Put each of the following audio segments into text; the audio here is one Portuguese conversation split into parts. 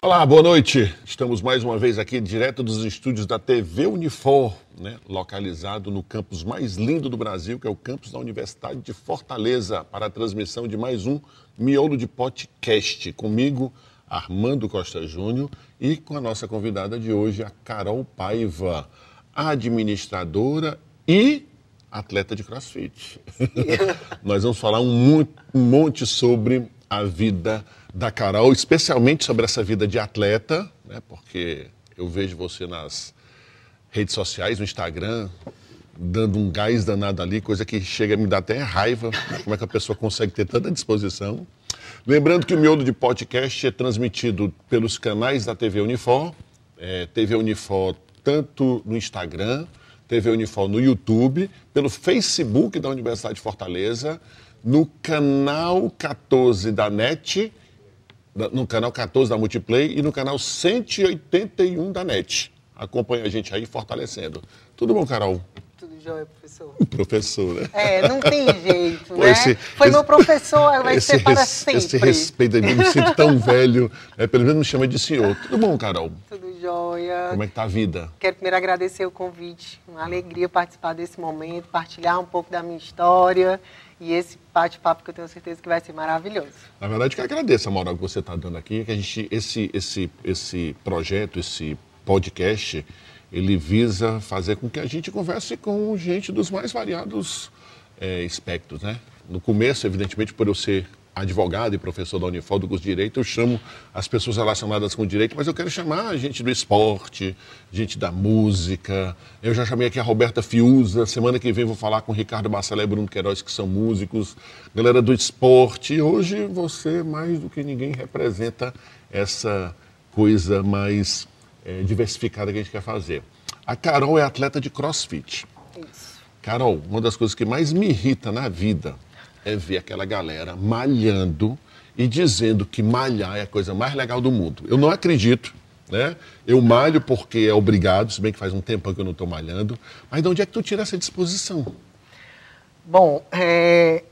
Olá, boa noite. Estamos mais uma vez aqui direto dos estúdios da TV Unifor, né? localizado no campus mais lindo do Brasil, que é o campus da Universidade de Fortaleza, para a transmissão de mais um Miolo de Podcast. Comigo, Armando Costa Júnior, e com a nossa convidada de hoje, a Carol Paiva, administradora e atleta de crossfit. Nós vamos falar um, um monte sobre a vida da Carol, especialmente sobre essa vida de atleta, né? porque eu vejo você nas redes sociais, no Instagram, dando um gás danado ali, coisa que chega a me dar até raiva, como é que a pessoa consegue ter tanta disposição. Lembrando que o miolo de podcast é transmitido pelos canais da TV Unifor, é, TV Unifor tanto no Instagram, TV Unifor no YouTube, pelo Facebook da Universidade de Fortaleza, no canal 14 da NET, no canal 14 da Multiplay e no canal 181 da NET. Acompanha a gente aí fortalecendo. Tudo bom, Carol? Tudo jóia, professor. Professor, né? É, não tem jeito, né? Esse, Foi esse, meu professor, vai ser para res, sempre. Esse respeito, eu me sinto tão velho, né? pelo menos me chama de senhor. Tudo bom, Carol? Tudo jóia. Como é que tá a vida? Quero primeiro agradecer o convite, uma alegria participar desse momento, partilhar um pouco da minha história e esse bate-papo que eu tenho certeza que vai ser maravilhoso. Na verdade, que agradeço a moral que você está dando aqui, que a gente, esse, esse, esse projeto, esse podcast, ele visa fazer com que a gente converse com gente dos mais variados é, espectros, né? No começo, evidentemente, por eu ser advogado e professor da Unifor do curso de Direito, eu chamo as pessoas relacionadas com o direito, mas eu quero chamar gente do esporte, gente da música. Eu já chamei aqui a Roberta Fiuza, semana que vem vou falar com o Ricardo Marcelo e Bruno Queiroz, que são músicos, galera do esporte. E hoje você, mais do que ninguém, representa essa coisa mais é, diversificada que a gente quer fazer. A Carol é atleta de crossfit. Isso. Carol, uma das coisas que mais me irrita na vida é ver aquela galera malhando e dizendo que malhar é a coisa mais legal do mundo. Eu não acredito, né? Eu malho porque é obrigado, se bem que faz um tempo que eu não estou malhando. Mas de onde é que tu tira essa disposição? Bom, é,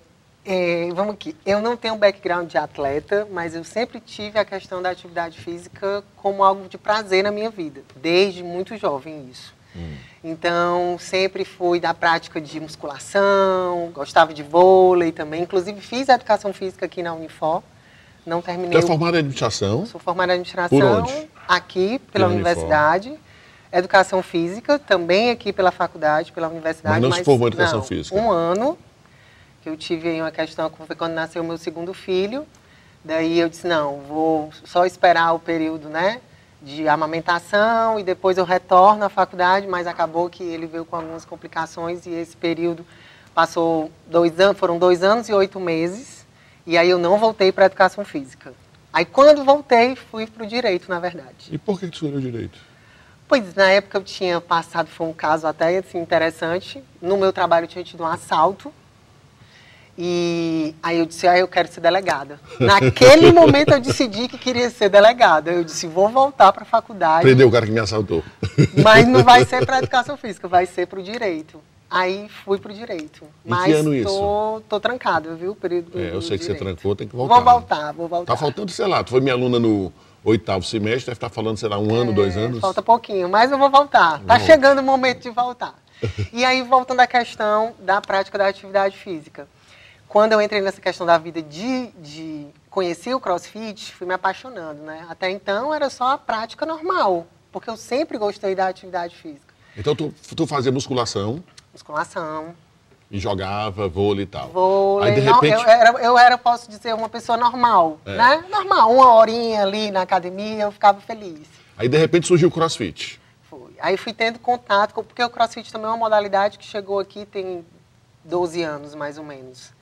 é, vamos aqui. Eu não tenho background de atleta, mas eu sempre tive a questão da atividade física como algo de prazer na minha vida, desde muito jovem isso. Hum. Então, sempre fui da prática de musculação, gostava de vôlei também. Inclusive, fiz educação física aqui na Unifor. Não terminei. Você é formada em administração? Sou formada em administração. Por onde? Aqui, pela universidade. Educação física, também aqui pela faculdade, pela universidade. Mas não mas, se formou em educação não, física? Um ano, que eu tive aí uma questão, foi quando nasceu o meu segundo filho. Daí eu disse, não, vou só esperar o período, né? De amamentação e depois eu retorno à faculdade, mas acabou que ele veio com algumas complicações e esse período passou dois anos, foram dois anos e oito meses e aí eu não voltei para a educação física. Aí quando voltei fui para o direito, na verdade. E por que tu escolheu direito? Pois na época eu tinha passado, foi um caso até assim, interessante. No meu trabalho eu tinha tido um assalto e aí eu disse, ah, eu quero ser delegada. Naquele momento eu decidi que queria ser delegada. Eu disse, vou voltar para a faculdade. Prendeu o cara que me assaltou. Mas não vai ser para educação física, vai ser para o direito. Aí fui para o direito. Em Mas que ano tô, isso? tô trancada, viu? O período É, eu sei que você trancou, tem que voltar. Vou voltar, vou voltar. Tá faltando, sei lá, tu foi minha aluna no oitavo semestre, deve estar falando, sei lá, um ano, dois É, anos. Falta pouquinho, mas eu vou voltar. Tá chegando o momento de voltar. E aí, voltando à questão da prática da atividade física. Quando eu entrei nessa questão da vida de, de conhecer o crossfit, fui me apaixonando, né? Até então era só a prática normal, porque eu sempre gostei da atividade física. Então tu, tu fazia musculação Musculação, e jogava vôlei e tal. vôlei. Aí de não, repente. eu, era, eu era, posso dizer, uma pessoa normal, É. né? Normal, uma horinha ali na academia, eu ficava feliz. Aí de repente surgiu o crossfit. Foi. Aí fui tendo contato, com, porque o crossfit também é uma modalidade que chegou aqui tem 12 anos, mais ou menos.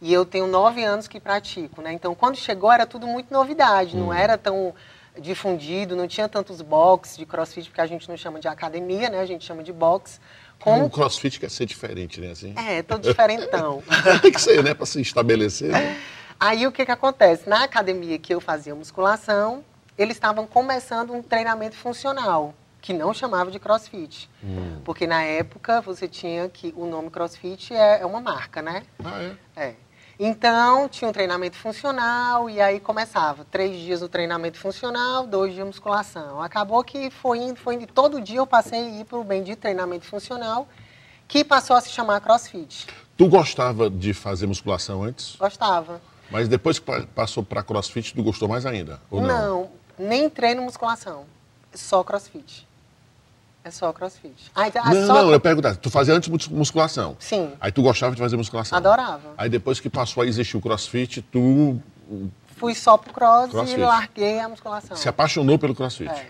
E eu tenho 9 anos que pratico, né? Então, quando chegou, era tudo muito novidade, não era tão difundido, não tinha tantos boxes de crossfit, porque a gente não chama de academia, né? A gente chama de box. O Como... crossfit quer ser diferente, né? Assim. É, tô diferentão. Tem que ser, né? Para se estabelecer. né? Aí o que, que acontece? Na academia que eu fazia musculação, eles estavam começando um treinamento funcional, que não chamava de crossfit. Hum. Porque na época você tinha que. O nome crossfit é, é uma marca, né? Ah, é? É. Então, tinha um treinamento funcional e aí começava. Três dias o treinamento funcional, dois dias musculação. Acabou que foi indo, foi indo. Todo dia eu passei a ir para o bendito treinamento funcional, que passou a se chamar CrossFit. Tu gostava de fazer musculação antes? Gostava. Mas depois que passou para CrossFit, tu gostou mais ainda? Ou não? não, nem treino musculação. Só CrossFit. É só crossfit. Ah, então, não, só... não, eu pergunto, tu fazia antes musculação. Sim. Aí tu gostava de fazer musculação. Adorava. Aí depois que passou a existir o crossfit, tu. Fui só pro cross crossfit. e larguei a musculação. Se apaixonou pelo crossfit. É.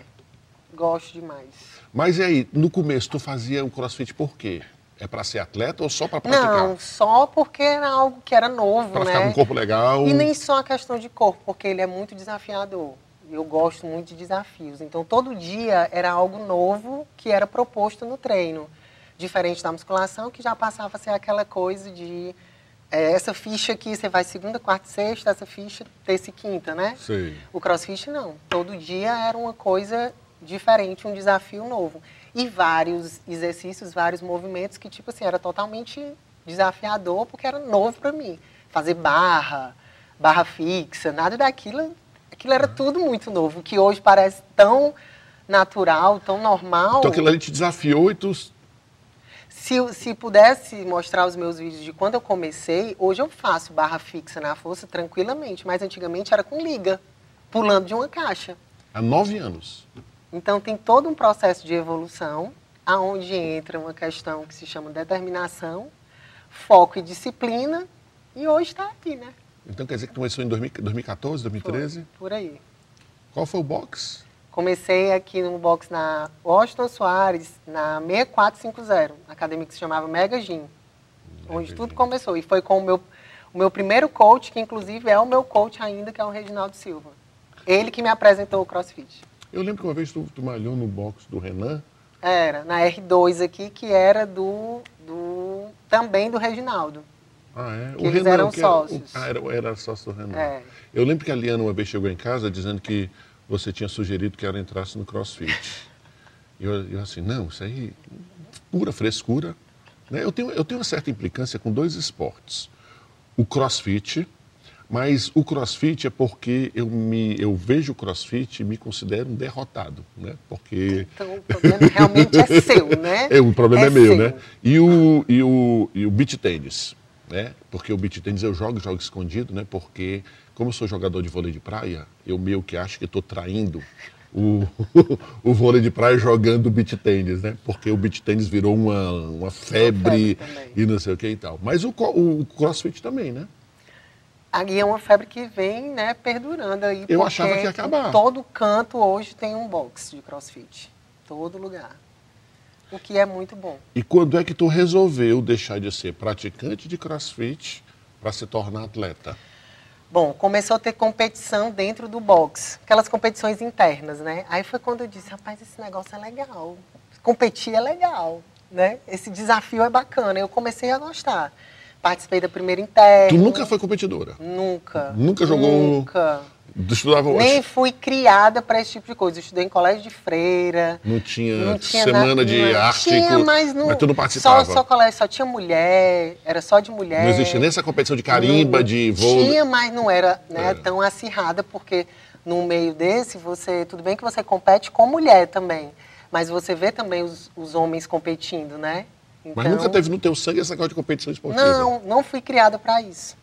Gosto demais. Mas e aí, no começo, tu fazia o crossfit por quê? É para ser atleta ou só para praticar? Não, só porque era algo que era novo, pra né? Para ficar com um corpo legal. E nem só a questão de corpo, porque ele é muito desafiador eu gosto muito de desafios. Então, todo dia era algo novo que era proposto no treino. Diferente da musculação, que já passava a ser aquela coisa de é, essa ficha aqui, você vai segunda, quarta, sexta, essa ficha terça e quinta, né? Sim. O crossfit não. Todo dia era uma coisa diferente, um desafio novo. E vários exercícios, vários movimentos que, tipo assim, era totalmente desafiador, porque era novo para mim. Fazer barra, barra fixa, nada daquilo Aquilo era tudo muito novo, que hoje parece tão natural, tão normal. Então aquilo ali te desafiou e tu. Se, se pudesse mostrar os meus vídeos de quando eu comecei, hoje eu faço barra fixa na força tranquilamente, mas antigamente era com liga, pulando de uma caixa. Há nove anos. Então tem todo um processo de evolução, aonde entra uma questão que se chama determinação, foco e disciplina, e hoje está aqui, né? Então quer dizer que começou em 2014, 2013? Foi, por aí. Qual foi o box? Comecei aqui no box na Washington Soares, na 6450, academia que se chamava Mega Gym, onde tudo começou. E foi com o meu, o meu primeiro coach, que inclusive é o meu coach ainda, que é o Reginaldo Silva. Ele que me apresentou o CrossFit. Eu lembro que uma vez tu, tu malhou no box do Renan. Era, na R2 aqui, que era do, do também do Reginaldo. Ah, é? Que o eles Renan, eram que sócios. Era, o, ah, era, era sócio do Renan. É. Eu lembro que a Liana uma vez chegou em casa dizendo que você tinha sugerido que ela entrasse no crossfit. E eu, eu assim, não, isso aí, pura frescura. Né? Eu, tenho, eu tenho uma certa implicância com dois esportes. O crossfit, mas o crossfit é porque eu, me, eu vejo o crossfit e me considero um derrotado, né? Porque... Então o problema realmente é seu, né? É, o problema é, é meu, né? seu. né? E o, e, o, e o beach tênis né? Porque o beat tênis eu jogo, jogo escondido, né? Porque como eu sou jogador de vôlei de praia, eu meio que acho que estou traindo o, o vôlei de praia jogando beat tênis, né? Porque o beat tênis virou uma, uma febre, e não sei o que e tal. Mas o, o crossfit também, né? Aí é uma febre que vem, né, perdurando aí. Eu achava que ia acabar. Todo canto hoje tem um box de crossfit. Todo lugar o que é muito bom. E quando é que tu resolveu deixar de ser praticante de crossfit para se tornar atleta? Bom, começou a ter competição dentro do box, aquelas competições internas, né? Aí foi quando eu disse, rapaz, esse negócio é legal, competir é legal, né? Esse desafio é bacana. Eu comecei a gostar. Participei da primeira interna. Tu nunca foi competidora? Nunca. Nunca jogou? Nunca. Estudava Nem fui criada para esse tipo de coisa. Eu estudei em colégio de freira. Não tinha, não tinha semana na, de não, arte. Tinha, mas, não, mas tu não participava. Só, só colégio, só tinha mulher, era só de mulher. Não existia nem essa competição de carimba, não, de voo. Tinha, mas não era né, é. tão acirrada, porque no meio desse, você. Tudo bem que você compete com mulher também. Mas você vê também os, os homens competindo, né? Então, mas nunca teve no teu sangue essa coisa de competição esportiva? Não, não fui criada para isso.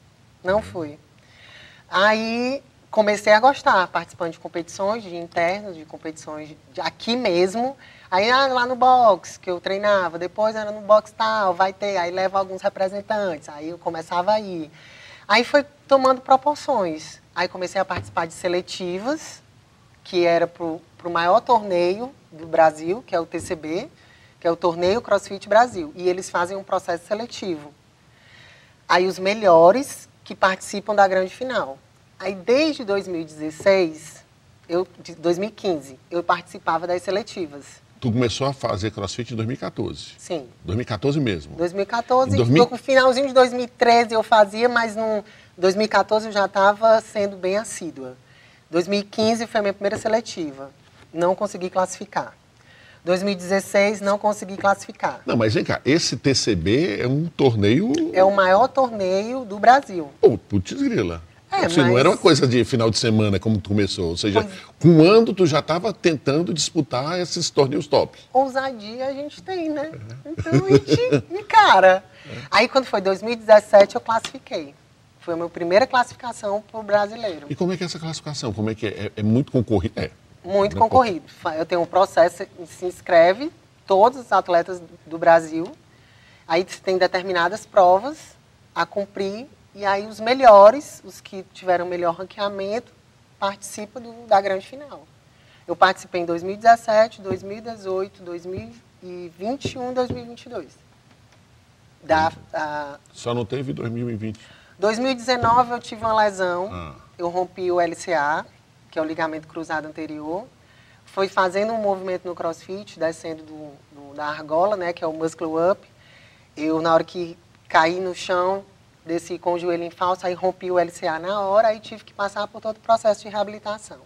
Não fui. Aí comecei a gostar, participando de competições de internos, de competições de, aqui mesmo. Aí ah, lá no box que eu treinava, depois era no box tal, vai ter, aí leva alguns representantes, aí eu começava a ir. Aí foi tomando proporções. Aí comecei a participar de seletivas, que era para o maior torneio do Brasil, que é o TCB, que é o Torneio CrossFit Brasil. E eles fazem um processo seletivo. Aí os melhores que participam da grande final. Aí desde 2016, eu, de 2015, eu participava das seletivas. Tu começou a fazer crossfit em 2014? Sim. 2014 mesmo? 2014, 2000... no finalzinho de 2013 eu fazia, mas no 2014 eu já estava sendo bem assídua. 2015 foi a minha primeira seletiva. Não consegui classificar. 2016 não consegui classificar. Não, mas vem cá, esse TCB é um torneio. É o maior torneio do Brasil. Pô, putz grila. É, Assim, Não mas- era uma coisa de final de semana como tu começou. Ou seja, Pois- com ano tu já estava tentando disputar esses torneios top. Ousadia a gente tem, né? Então a gente encara. Aí quando foi 2017 eu classifiquei. Foi a minha primeira classificação para o brasileiro. E como é que é essa classificação? Como é que é? É, é muito concorrido? É. Muito Não concorrido. Eu tenho um processo, se inscreve todos os atletas do Brasil. Aí tem determinadas provas a cumprir e aí os melhores, os que tiveram melhor ranqueamento, participam do- da grande final. Eu participei em 2017, 2018, 2021 e 2022. Da, da- Só não teve 2020. 2019 eu tive uma lesão. Ah. Eu rompi o LCA, que é o ligamento cruzado anterior. Foi fazendo um movimento no crossfit, descendo do, do- da argola, né, que é o muscle up. Eu, na hora que caí no chão, desci com o joelho em falso, aí rompi o LCA na hora, aí tive que passar por todo o processo de reabilitação.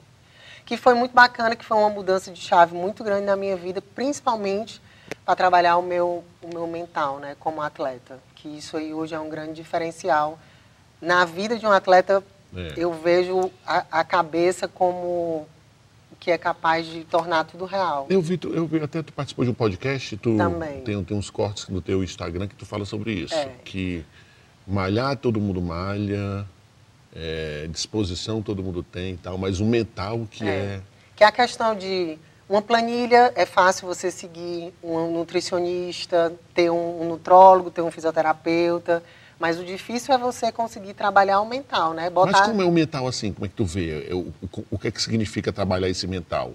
Que foi muito bacana, que foi uma mudança de chave muito grande na minha vida, principalmente para trabalhar o meu, o meu mental, né, como atleta. Que isso aí hoje é um grande diferencial. Na vida de um atleta, É. eu vejo a, a cabeça como que é capaz de tornar tudo real. Eu vi, tu- eu vi até tu participou de um podcast, tu Também. Tem, tem uns cortes no teu Instagram que tu fala sobre isso. É. Que malhar todo mundo malha, é, disposição todo mundo tem e tal, mas o mental que é. Que é a questão de uma planilha, é fácil você seguir um nutricionista, ter um, um nutrólogo, ter um fisioterapeuta, mas o difícil é você conseguir trabalhar o mental, né? Mas como é o mental assim? Como é que tu vê? É, O, o, que é que significa trabalhar esse mental?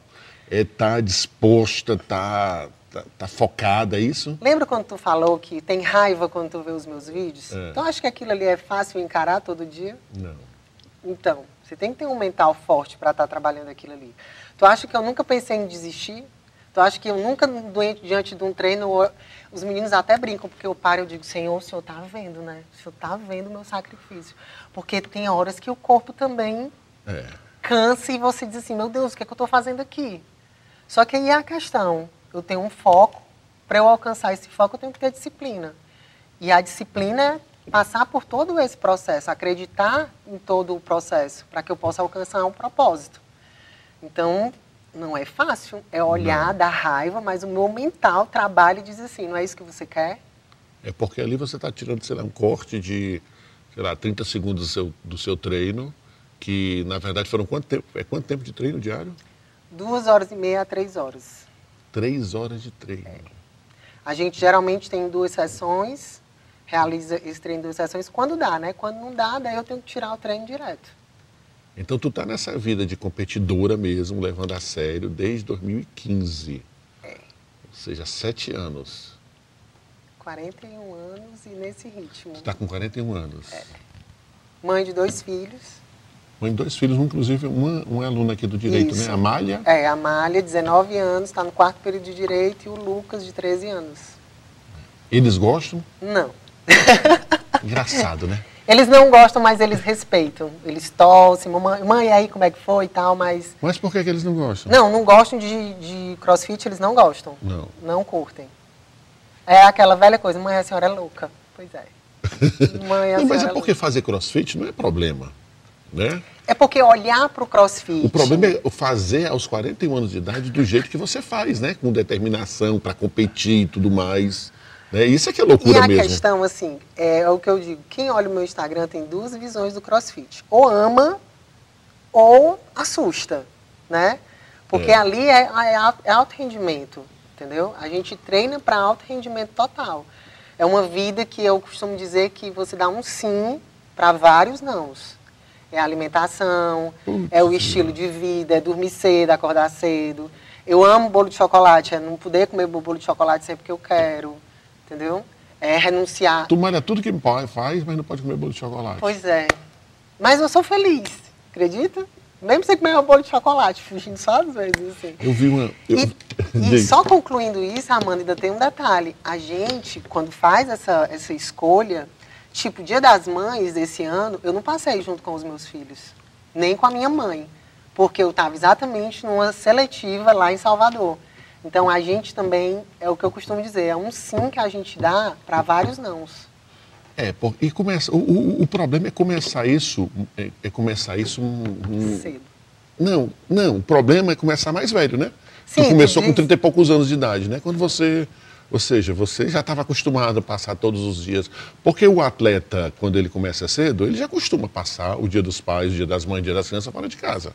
É estar disposta, tá, tá, tá focada, é isso? Lembra quando tu falou que tem raiva quando tu vê os meus vídeos? É. Então acho que aquilo ali é fácil encarar todo dia? Não. Então, você tem que ter um mental forte para estar trabalhando aquilo ali. Tu acha que eu nunca pensei em desistir? Tu acha que eu nunca, doente, diante de um treino, os meninos até brincam, porque eu paro e digo, Senhor, o Senhor está vendo, né? O Senhor está vendo o meu sacrifício. Porque tem horas que o corpo também É. cansa e você diz assim, meu Deus, o que, é que eu estou fazendo aqui? Só que aí é a questão, eu tenho um foco, para eu alcançar esse foco eu tenho que ter disciplina. E a disciplina é passar por todo esse processo, acreditar em todo o processo, para que eu possa alcançar um propósito. Então, não é fácil, é olhar, dar raiva, mas o meu mental trabalha e diz assim, não é isso que você quer? É porque ali você está tirando, sei lá, um corte de, sei lá, 30 segundos do seu, do seu treino, que na verdade foram quanto tempo? É quanto tempo de treino diário? Duas horas e meia a três horas. Três horas de treino. A gente geralmente tem duas sessões, realiza esse treino em duas sessões, quando dá, né? Quando não dá, daí eu tenho que tirar o treino direto. Então tu tá nessa vida de competidora mesmo, levando a sério, desde 2015. Ou seja, sete anos. 41 anos e nesse ritmo. Tu tá com 41 anos. Mãe de dois filhos. Mãe de dois filhos, inclusive uma, uma aluna aqui do direito, Isso. né? Amália. É, a Amália, 19 anos, está no quarto período de direito, e o Lucas, de 13 anos. Eles gostam? Não. Engraçado, né? Eles não gostam, mas eles respeitam. Eles torcem, mamãe, mãe, aí como é que foi e tal, mas. Mas por que, que eles não gostam? Não, não gostam de, de crossfit, eles não gostam. Não. Não curtem. É aquela velha coisa, mãe, a senhora é louca. Pois é. Mãe, a Não, mas é é porque louca. fazer crossfit não é problema, né? É porque olhar para o crossfit. O problema é fazer aos 41 anos de idade do jeito que você faz, né? Com determinação, para competir e tudo mais. Né? Isso é que é E loucura a mesmo. questão, assim, é o que eu digo: quem olha o meu Instagram tem duas visões do crossfit. Ou ama ou assusta, né? Porque É. ali é, é, al- é alto rendimento, entendeu? A gente treina para alto rendimento total. É uma vida que eu costumo dizer que você dá um sim para vários nãos. É a alimentação, é o estilo de vida, é dormir cedo, acordar cedo. Eu amo bolo de chocolate, é não poder comer bolo de chocolate sempre que eu quero, entendeu? É renunciar. Tu malha tudo que pai faz, mas não pode comer bolo de chocolate. Pois é. Mas eu sou feliz, acredita? Mesmo sem comer um bolo de chocolate, fugindo só às vezes, assim. Eu vi uma. eu- E, e só concluindo isso, Amanda, ainda tem um detalhe. A gente, quando faz essa, essa escolha, tipo, Dia das Mães desse ano, eu não passei junto com os meus filhos, nem com a minha mãe, porque eu estava exatamente numa seletiva lá em Salvador. Então a gente também, é o que eu costumo dizer, é um sim que a gente dá para vários nãos. É, por, e começa, o, o, o, problema é começar isso, é, é começar isso um, um, cedo. Não, não, o problema é começar mais velho, né? Sim, tu começou tu diz... com 30 e poucos anos de idade, né? Quando você, ou seja, você já estava acostumado a passar todos os dias. Porque o atleta, quando ele começa cedo, ele já costuma passar o dia dos pais, o dia das mães, o dia das crianças fora de casa.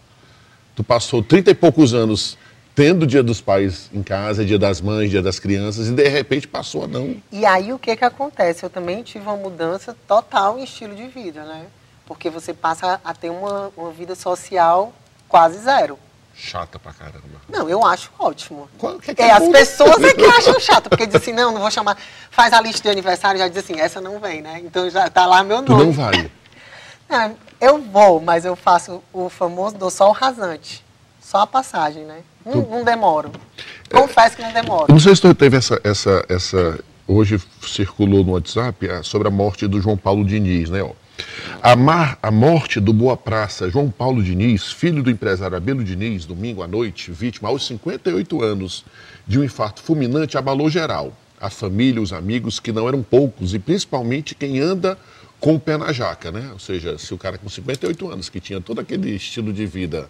Tu passou 30 e poucos anos tendo o Dia dos Pais em casa, Dia das Mães, Dia das Crianças, e de repente passou a não. E aí o que que acontece? Eu também tive uma mudança total em estilo de vida, né? Porque você passa a ter uma, uma vida social quase zero. Chata pra caramba. Não, eu acho ótimo. Qual, que é, que é, é as pessoas é que acham chato, porque dizem assim, não, não vou chamar. Faz a lista de aniversário e já diz assim, essa não vem, né? Então já tá lá meu nome. Tu não vai? Não, eu vou, mas eu faço o famoso, dou só o rasante. Só a passagem, né? Não, não demoro. Confesso que não demoro. Não sei se tu teve essa, essa, essa. Hoje circulou no WhatsApp sobre a morte do João Paulo Diniz, né? A, mar, a morte do Boa Praça João Paulo Diniz, filho do empresário Abelo Diniz, domingo à noite, vítima aos 58 anos de um infarto fulminante, abalou geral. A família, os amigos, que não eram poucos, e principalmente quem anda com o pé na jaca, né? Ou seja, se o cara com 58 anos, que tinha todo aquele estilo de vida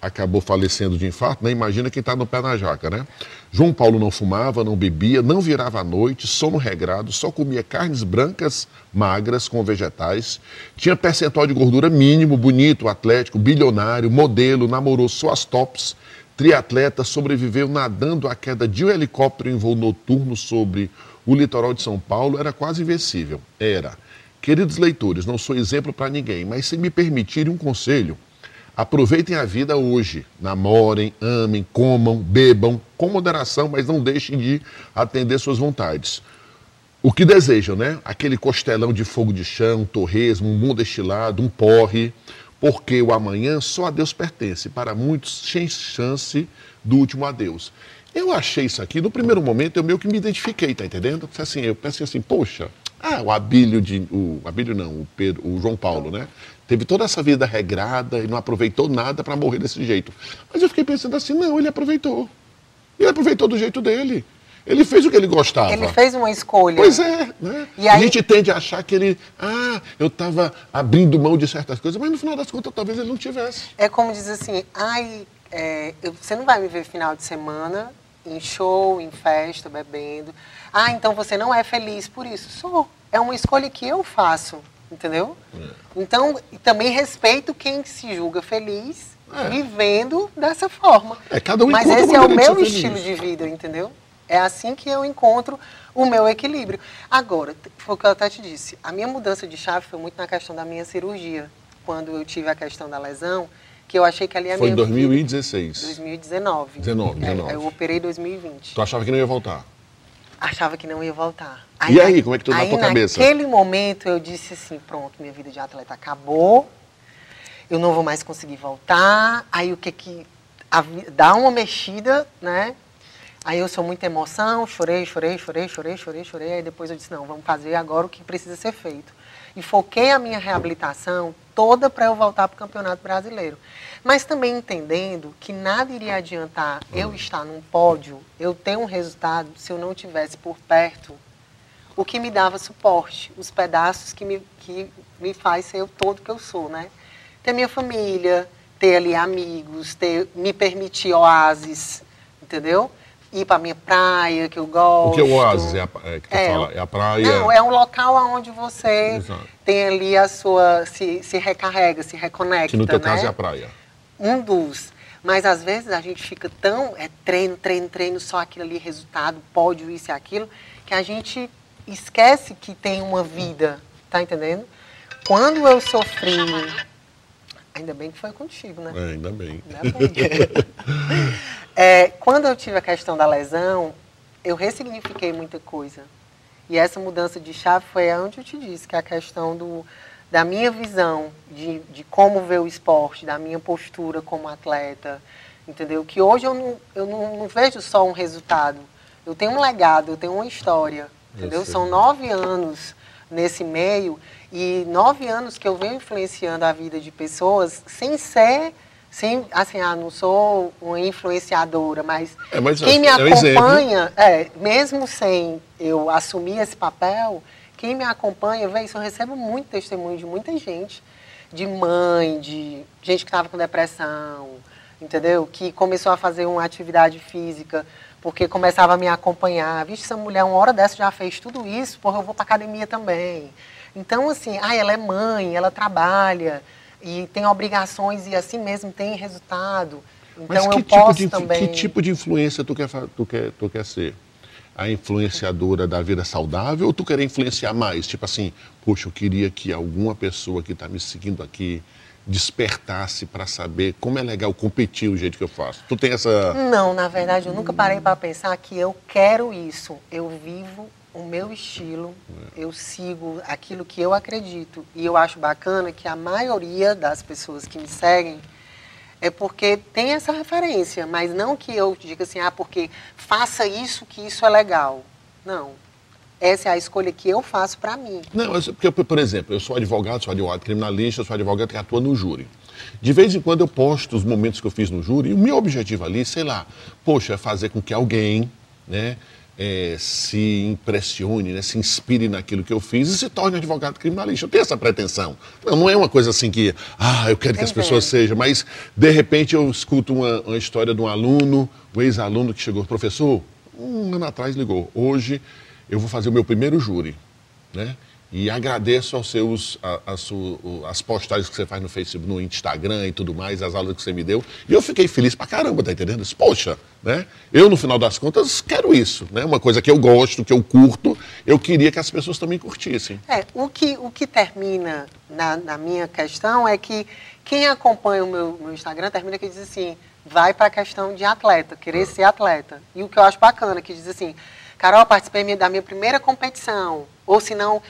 acabou falecendo de infarto, né? imagina quem está no pé na jaca, né? João Paulo não fumava, não bebia, não virava à noite, sono regrado, só comia carnes brancas, magras, com vegetais, tinha percentual de gordura mínimo, bonito, atlético, bilionário, modelo, namorou só as tops, triatleta, sobreviveu nadando à queda de um helicóptero em voo noturno sobre o litoral de São Paulo, era quase invencível. Era. Queridos leitores, não sou exemplo para ninguém, mas se me permitirem um conselho, Aproveitem a vida hoje. Namorem, amem, comam, bebam, com moderação, mas não deixem de atender suas vontades. O que desejam, né? Aquele costelão de fogo de chão, torresmo, um bom destilado, um porre, porque o amanhã só a Deus pertence. Para muitos, sem chance do último adeus. Eu achei isso aqui, no primeiro momento, eu meio que me identifiquei, tá entendendo? Assim, eu pensei assim, poxa, ah, o Abílio, de, o Abílio não, o, Pedro, o João Paulo, né? Teve toda essa vida regrada e não aproveitou nada para morrer desse jeito. Mas eu fiquei pensando assim, não, ele aproveitou. Ele aproveitou do jeito dele. Ele fez o que ele gostava. Ele fez uma escolha. Pois é, né? Aí... A gente tende a achar que ele, ah, eu estava abrindo mão de certas coisas, mas no final das contas talvez ele não tivesse. É como dizer assim, ai, é, eu, você não vai me ver final de semana em show, em festa, bebendo. Ah, então você não é feliz por isso. Sou. É uma escolha que eu faço, entendeu? É. Então, também respeito quem se julga feliz é. vivendo dessa forma. É, cada um Mas esse é o meu estilo de vida, entendeu? É assim que eu encontro o meu equilíbrio. Agora, foi o que eu até te disse, a minha mudança de chave foi muito na questão da minha cirurgia. Quando eu tive a questão da lesão, que eu achei que ali a Foi em 2016. 2019. 19, 19. É, eu operei em 2020. Tu achava que não ia voltar? Achava que não ia voltar. Aí, e aí, como é que tu na tua cabeça? Naquele momento eu disse assim, pronto, minha vida de atleta acabou, eu não vou mais conseguir voltar. Aí o que que a, dá uma mexida, né? Aí eu sou muita emoção, chorei, chorei, chorei, chorei, chorei, chorei. Aí depois eu disse, não, vamos fazer agora o que precisa ser feito. E foquei a minha reabilitação toda para eu voltar para o Campeonato Brasileiro. Mas também entendendo que nada iria adiantar eu estar num pódio, eu ter um resultado, se eu não tivesse por perto o que me dava suporte, os pedaços que me, que me faz ser o todo que eu sou, né? Ter minha família, ter ali amigos, ter, me permitir oásis, entendeu? ir para minha praia, que eu gosto. O que é o oásis? É a, é, que é, fala, é a praia? Não, é um local onde você Exato. tem ali a sua... Se, se recarrega, se reconecta, Que no teu né? caso é a praia. Um dos. Mas às vezes a gente fica tão... É treino, treino, treino, só aquilo ali, resultado, pódio, isso e aquilo, que a gente esquece que tem uma vida, tá entendendo? Quando eu sofri... Ainda bem que foi contigo, né? É, ainda bem. Ainda bem. É, quando eu tive a questão da lesão, eu ressignifiquei muita coisa. E essa mudança de chave foi onde eu te disse, que é a questão do, da minha visão de, de como ver o esporte, da minha postura como atleta, entendeu? Que hoje eu não, eu não, não vejo só um resultado. Eu tenho um legado, eu tenho uma história, entendeu? São nove anos nesse meio e nove anos que eu venho influenciando a vida de pessoas sem ser sem, assim, ah, não sou uma influenciadora, mas, É, mas quem me é acompanha, é, mesmo sem eu assumir esse papel, quem me acompanha, vê isso, eu recebo muito testemunho de muita gente, de mãe, de gente que estava com depressão, entendeu? Que começou a fazer uma atividade física porque começava a me acompanhar. Vixe, essa mulher, uma hora dessa já fez tudo isso, porra, eu vou para academia também. Então, assim, ah, ela é mãe, ela trabalha e tem obrigações e assim mesmo tem resultado. Então Mas que eu tipo, posso de, também. que tipo de influência tu quer, tu, quer, tu quer ser? A influenciadora da vida saudável ou tu quer influenciar mais? Tipo assim, poxa, eu queria que alguma pessoa que está me seguindo aqui despertasse para saber como é legal competir o jeito que eu faço. Tu tem essa. Não, na verdade, eu nunca parei para pensar que eu quero isso. Eu vivo o meu estilo, eu sigo aquilo que eu acredito. E eu acho bacana que a maioria das pessoas que me seguem é porque tem essa referência, mas não que eu diga assim, ah, porque faça isso que isso é legal. Não. Essa é a escolha que eu faço para mim. Não, eu- porque, por exemplo, eu sou advogado, sou advogado criminalista, sou advogado que atua no júri. De vez em quando eu posto os momentos que eu fiz no júri, e o meu objetivo ali, sei lá, poxa, é fazer com que alguém né, eh, se impressione, né, se inspire naquilo que eu fiz e se torne advogado criminalista. Eu tenho essa pretensão. Não, não é uma coisa assim que, ah, eu quero que as Entendo. pessoas sejam, mas de repente eu escuto uma, uma história de um aluno, um ex-aluno que chegou, professor, um ano atrás ligou, hoje eu vou fazer o meu primeiro júri né? E agradeço aos seus, a- a su- as postagens que você faz no Facebook, no Instagram e tudo mais, as aulas que você me deu. E eu fiquei feliz pra caramba, tá entendendo? Poxa, né? Eu, no final das contas, quero isso, né? Uma coisa que eu gosto, que eu curto, eu queria que as pessoas também curtissem. É, o que, o que termina na, na minha questão é que quem acompanha o meu, meu Instagram termina que diz assim, vai para a questão de atleta, querer ser atleta. E o que eu acho bacana, que diz assim, Carol, participei da minha primeira competição. Ou se não,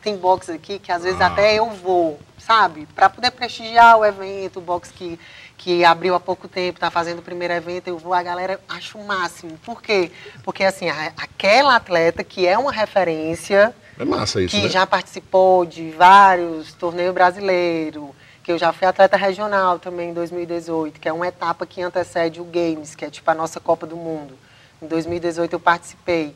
tem box aqui que às vezes até eu vou, sabe? Para poder prestigiar o evento, o box que, que abriu há pouco tempo, está fazendo o primeiro evento, eu vou, a galera acha o máximo. Por quê? Porque assim, a- aquela atleta que é uma referência, É massa isso, que né? já participou de vários torneios brasileiros, que eu já fui atleta regional também em 2018, que é uma etapa que antecede o Games, que é tipo a nossa Copa do Mundo. Em 2018 eu participei.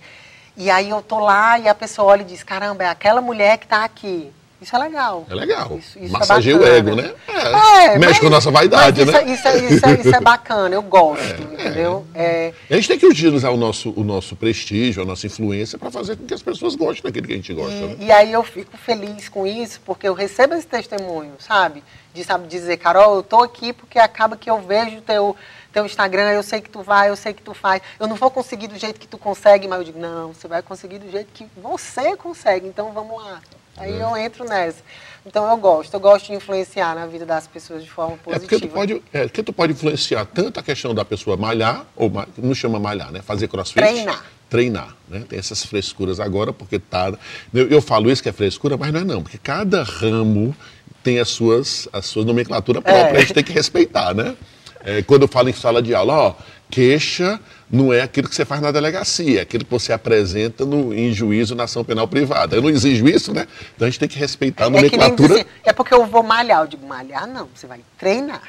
E aí eu tô lá e a pessoa olha e diz, caramba, é aquela mulher que está aqui. Isso é legal. É legal. Isso, isso Massageia é o ego, né? É, Mexe mas- com a nossa vaidade, mas né? isso, é- Isso, é- isso, é- isso é bacana, eu gosto, entendeu? É, A gente tem que utilizar o nosso, o nosso prestígio, a nossa influência para fazer com que as pessoas gostem daquilo que a gente gosta. né? E, e aí eu fico feliz com isso, porque eu recebo esse testemunho, sabe? De sabe, dizer, Carol, eu tô aqui porque acaba que eu vejo teu, teu Instagram, eu sei que tu vai, eu sei que tu faz. Eu não vou conseguir do jeito que tu consegue, mas eu digo, não, você vai conseguir do jeito que você consegue, então vamos lá. Aí É. eu entro nessa. Então eu gosto, eu gosto de influenciar na vida das pessoas de forma É positiva. porque tu pode, é porque tu pode influenciar tanto a questão da pessoa malhar, ou não chama malhar, né? Fazer crossfit. Treinar. Treinar, né? Tem essas frescuras agora, porque tá. Eu, eu falo isso que é frescura, mas não é não, porque cada ramo tem as suas, a sua nomenclatura própria, É. a gente tem que respeitar, né? É, quando eu falo em sala de aula, ó, queixa não é aquilo que você faz na delegacia, é aquilo que você apresenta no, em juízo na ação penal privada. Eu não exijo isso, né? Então a gente tem que respeitar a É nomenclatura. assim, é porque eu vou malhar. Eu digo, malhar não, você vai treinar.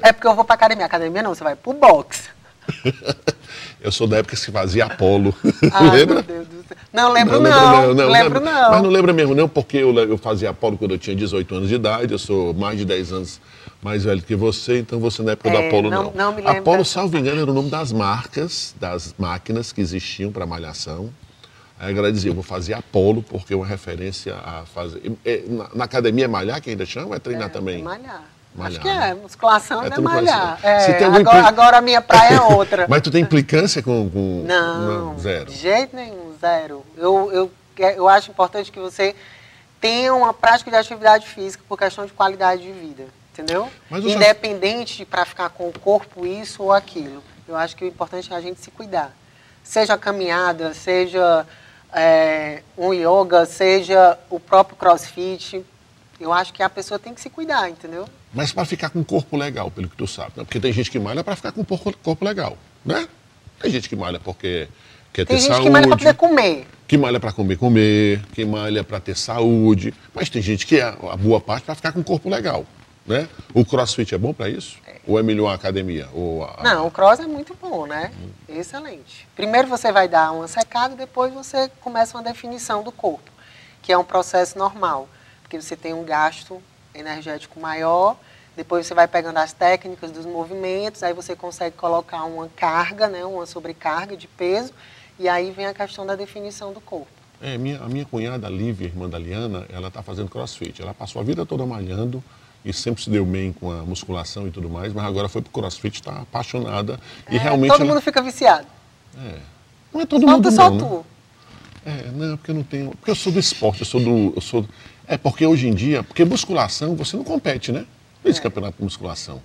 É porque eu vou pra academia. Academia não, você vai pro boxe. Eu sou da época que se fazia Apolo. Ah, Lembra? meu Deus do céu. Não, lembro não. Não, lembro não. Mas não lembra mesmo não, porque eu, eu fazia Apolo quando eu tinha 18 anos de idade, eu sou mais de 10 anos mais velho que você, então você na época do É, Apolo não- não. não me lembro Apolo, salvo engano, era o nome das marcas, das máquinas que existiam para malhação. Aí a galera dizia, eu vou fazer Apolo porque é uma referência a fazer... É, na, na academia é malhar que ainda chama ou é treinar também? É malhar. Malhar, Acho que né? é, musculação É é, malhar. É, agora, impli- agora a minha praia é outra. Mas tu tem implicância com... com Não, Zero. de jeito nenhum, zero. Eu, eu, eu acho importante que você tenha uma prática de atividade física por questão de qualidade de vida, entendeu? Eu já- Independente para ficar com o corpo isso ou aquilo. Eu acho que o importante é a gente se cuidar. Seja a caminhada, seja é, um yoga, seja o próprio crossfit. Eu acho que a pessoa tem que se cuidar, entendeu? Mas para ficar com um corpo legal, pelo que tu sabe. Né? Porque tem gente que malha para ficar com um corpo, legal, né? Tem gente que malha porque quer Tem ter gente saúde. que malha para poder comer. que malha para comer, comer, que malha para ter saúde. Mas tem gente que é a boa parte para ficar com um corpo legal, né? O crossfit é bom para isso? É. Ou é melhor a academia? Ou a... Não, o cross é muito bom, né? Hum. Excelente. Primeiro você vai dar uma secada, depois você começa uma definição do corpo, que é um processo normal, porque você tem um gasto energético maior, depois você vai pegando as técnicas dos movimentos, aí você consegue colocar uma carga, né, uma sobrecarga de peso, e aí vem a questão da definição do corpo. É, minha, a minha cunhada Lívia, irmã da Liana, ela está fazendo crossfit. Ela passou a vida toda malhando e sempre se deu bem com a musculação e tudo mais, mas agora foi para o crossfit, está apaixonada e é, realmente... Todo ela... mundo fica viciado. É, não é todo Falta mundo só não, tu. Né? É, não, porque eu não tenho... Porque eu sou do esporte, eu sou do... Eu sou... É porque hoje em dia, porque musculação você não compete, né? Esse é. campeonato de musculação.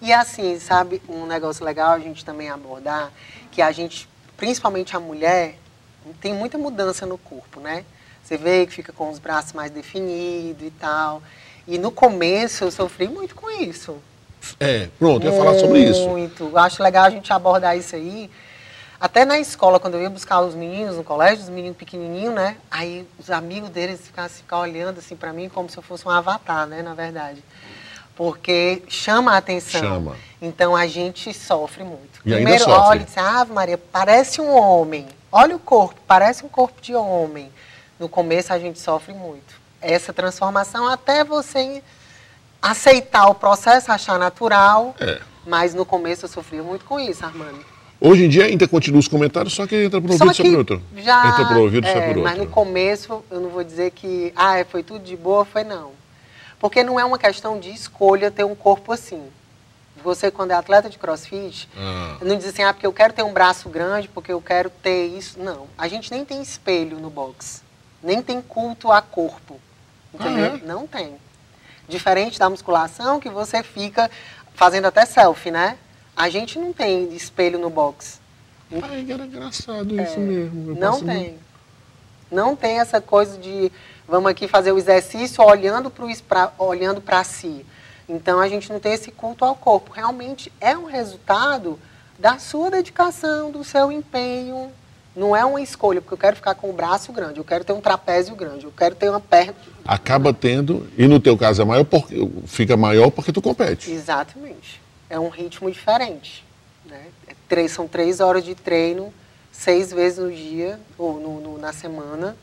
E assim, sabe, um negócio legal a gente também abordar, que a gente, principalmente a mulher, tem muita mudança no corpo, né? Você vê que fica com os braços mais definidos e tal. E no começo eu sofri muito com isso. É, pronto, eu ia falar sobre isso. Muito. Acho legal a gente abordar isso aí. Até na escola, quando eu ia buscar os meninos no colégio, os meninos pequenininhos, né? Aí os amigos deles ficavam, ficavam olhando assim para mim como se eu fosse um avatar, né? Na verdade porque chama a atenção. Chama. Então a gente sofre muito. E Primeiro sofre. olha e diz, ah, Maria, parece um homem. Olha o corpo, parece um corpo de homem. No começo a gente sofre muito. Essa transformação até você aceitar o processo, achar natural. É. Mas no começo eu sofria muito com isso, Armando. Hoje em dia ainda continua os comentários, só que entra por um ouvido sai por outro. Já, entra por ouvido é, sai por outro. Mas no começo eu não vou dizer que ah, foi tudo de boa, foi não. Porque não é uma questão de escolha ter um corpo assim. Você, quando é atleta de crossfit, ah. não diz assim, ah, porque eu quero ter um braço grande, porque eu quero ter isso. Não. A gente nem tem espelho no box. Nem tem culto a corpo. Entendeu? É? Não tem. Diferente da musculação, que você fica fazendo até selfie, né? A gente não tem espelho no box. Ai, era engraçado é, isso mesmo. Eu não tem. Muito... Não tem essa coisa de Vamos aqui fazer o exercício olhando para olhando si. Então a gente não tem esse culto ao corpo. Realmente é um resultado da sua dedicação, do seu empenho. Não é uma escolha, porque eu quero ficar com o braço grande, eu quero ter um trapézio grande, eu quero ter uma perna. Acaba tendo, e no teu caso é maior porque fica maior porque tu compete. Exatamente. É um ritmo diferente. Né? É três, são três horas de treino, seis vezes no dia, ou no, no na semana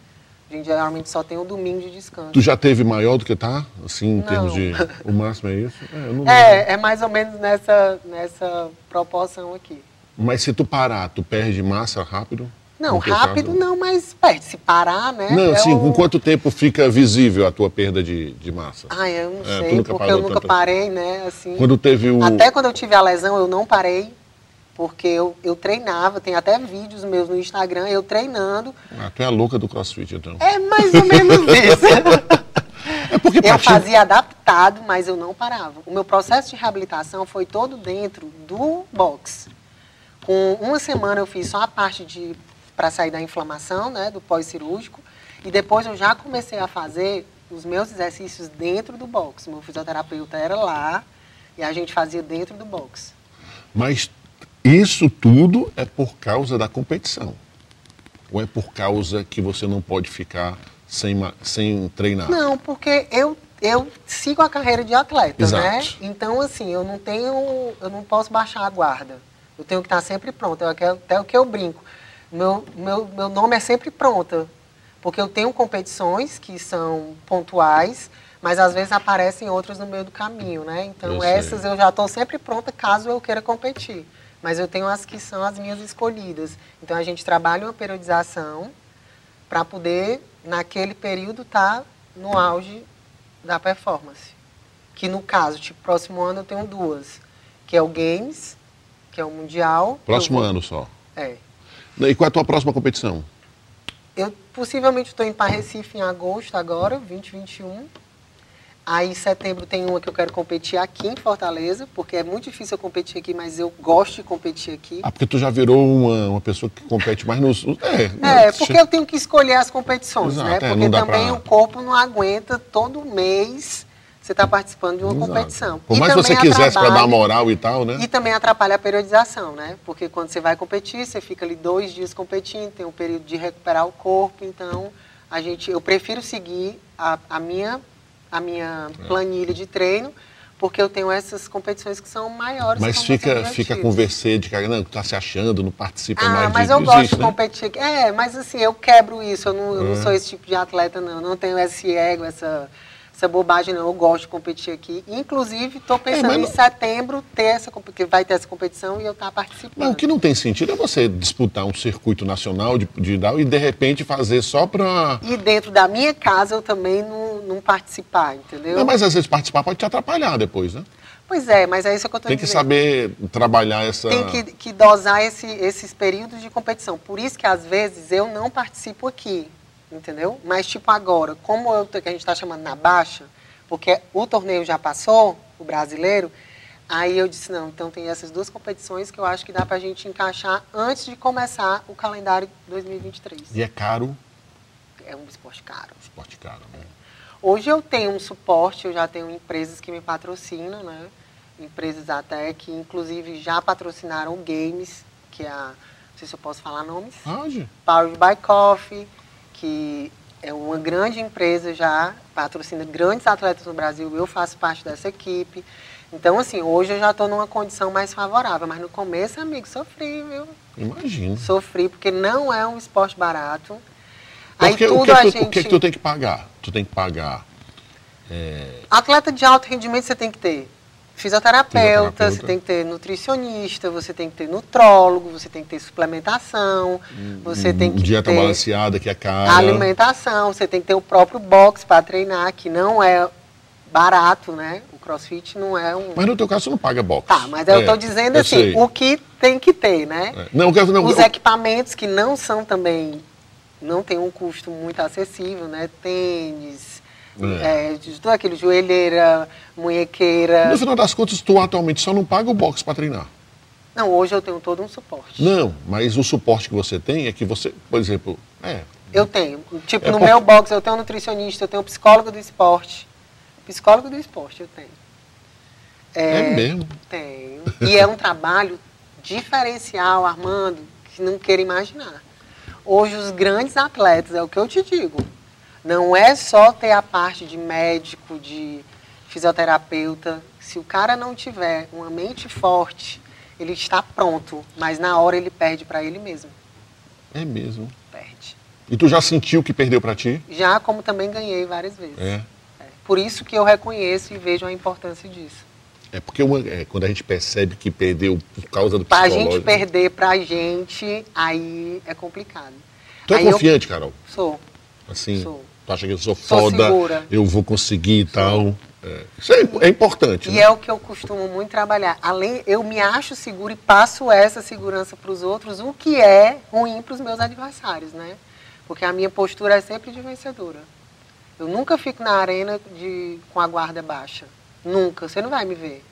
a gente geralmente só tem o domingo de descanso. Tu já teve maior do que tá? Assim, em não. termos de. O máximo é isso? É, é, é, mais ou menos nessa, nessa proporção aqui. Mas se tu parar, tu perde massa rápido? Não, rápido caso? não, mas perde. Se parar, né? Não, é sim, o... com quanto tempo fica visível a tua perda de, de massa? Ah, eu não é, sei, porque eu nunca parei, né? Assim, quando teve o... Até quando eu tive a lesão, eu não parei porque eu, eu treinava, tem até vídeos meus no Instagram, eu treinando. Ah, tu é a louca do crossfit, então. É mais ou menos isso. é porque eu fazia adaptado, mas eu não parava. O meu processo de reabilitação foi todo dentro do box. Com uma semana eu fiz só a parte de para sair da inflamação, né, do pós-cirúrgico, e depois eu já comecei a fazer os meus exercícios dentro do box. Meu fisioterapeuta era lá e a gente fazia dentro do box. Mas isso tudo é por causa da competição. Ou é por causa que você não pode ficar sem, sem treinar? Não, porque eu, eu sigo a carreira de atleta, Exato. né? Então, assim, eu não tenho. Eu não posso baixar a guarda. Eu tenho que estar sempre pronta. Até o que eu brinco. Meu, meu, meu nome é sempre pronta. Porque eu tenho competições que são pontuais, mas às vezes aparecem outras no meio do caminho, né? Então, eu essas sei. eu já estou sempre pronta caso eu queira competir mas eu tenho as que são as minhas escolhidas. Então a gente trabalha uma periodização para poder, naquele período, estar tá no auge da performance. Que no caso, tipo, próximo ano eu tenho duas, que é o Games, que é o Mundial. Próximo vou... ano só? É. E qual é a tua próxima competição? Eu possivelmente estou indo para Recife em agosto agora, 2021. Aí em setembro tem uma que eu quero competir aqui em Fortaleza, porque é muito difícil eu competir aqui, mas eu gosto de competir aqui. Ah, porque tu já virou uma, uma pessoa que compete mais nos. É, é porque eu tenho que escolher as competições, Exato, né? É, porque também pra... o corpo não aguenta todo mês você está participando de uma Exato. competição. Por mais que você quisesse para dar moral e tal, né? E também atrapalha a periodização, né? Porque quando você vai competir, você fica ali dois dias competindo, tem um período de recuperar o corpo, então a gente, eu prefiro seguir a, a minha a minha planilha de treino, porque eu tenho essas competições que são maiores. Mas fica, fica com você de cara, não, tá se achando, não participa Ah, mais mas de eu gosto existe, de né? competir. É, mas assim, eu quebro isso. Eu não, eu não É. sou esse tipo de atleta, não. Eu não tenho esse ego, essa, essa bobagem, não. Eu gosto de competir aqui. Inclusive, estou pensando mas em não- setembro ter essa, que vai ter essa competição e eu estar participando. Mas o que não tem sentido é você disputar um circuito nacional de, de e de repente fazer só para. E dentro da minha casa eu também não, não participar, entendeu? Não, mas às vezes participar pode te atrapalhar depois, né? Pois é, mas é isso que eu estou Tem que saber trabalhar essa. Tem que, que dosar esse- esses períodos de competição. Por isso que às vezes eu não participo aqui, entendeu? Mas tipo agora, como eu, tô- que a gente está chamando na baixa, porque o torneio já passou, o brasileiro, aí eu disse, não, então tem essas duas competições que eu acho que dá pra gente encaixar antes de começar o calendário 2023. E é caro, É um esporte caro. esporte caro, né? Hoje eu tenho um suporte, eu já tenho empresas que me patrocinam, né? Empresas até que inclusive já patrocinaram Games, que é a, não sei se eu posso falar nomes, Pode. Powered by Coffee, que é uma grande empresa já, patrocina grandes atletas no Brasil, eu faço parte dessa equipe. Então, assim, hoje eu já estou numa condição mais favorável, mas no começo, amigo, sofri, viu? Imagino. Sofri, porque não é um esporte barato. Aí tudo o, que a que gente... o que, que tu tem que pagar? Tu tem que pagar. Atleta de alto rendimento você tem que ter fisioterapeuta, você tem que ter nutricionista, você tem que ter nutrólogo, você tem que ter suplementação, você tem que dieta ter balanceada, que é cara. alimentação, você tem que ter o próprio box para treinar, que não é barato, né? O crossfit não é um. Mas no teu caso, você não paga boxe. Tá, mas eu É, estou dizendo eu assim, o que tem que ter, né? É. Não, quero- não, Os eu- equipamentos que não são também, não tem um custo muito acessível, né? Tênis, É. é, de tudo aquilo, joelheira, munhequeira. No final das contas, tu atualmente só não paga o boxe para treinar. Não, hoje eu tenho todo um suporte. Não, mas o suporte que você tem é que você, por exemplo, é, Eu tenho. Tipo, É no por- meu box eu tenho um nutricionista, eu tenho um psicólogo do esporte. Psicólogo do esporte eu tenho. é, mesmo. Tenho. E é um trabalho diferencial, Armando, que não queira imaginar. Hoje, os grandes atletas, é o que eu te digo, não é só ter a parte de médico, de fisioterapeuta. Se o cara não tiver uma mente forte, ele está pronto, mas na hora ele perde para ele mesmo. É mesmo. Perde. E tu já sentiu que perdeu para ti? Já como também ganhei várias vezes. É. É. Por isso que eu reconheço e vejo a importância disso. É porque uma- é, quando a gente percebe que perdeu por causa do Para a psicológico. gente perder pra gente, aí é complicado. Tu é Aí eu- confiante, Carol? Sou. Assim, Sou. Tu acha que eu sou Sou foda, segura. eu vou conseguir e tal. É. Isso é, é importante. E né? é o que eu costumo muito trabalhar. Além, eu me acho segura e passo essa segurança para os outros, o que é ruim para os meus adversários, né? Porque a minha postura é sempre de vencedora. Eu nunca fico na arena de, com a guarda baixa. Nunca. Você não vai me ver.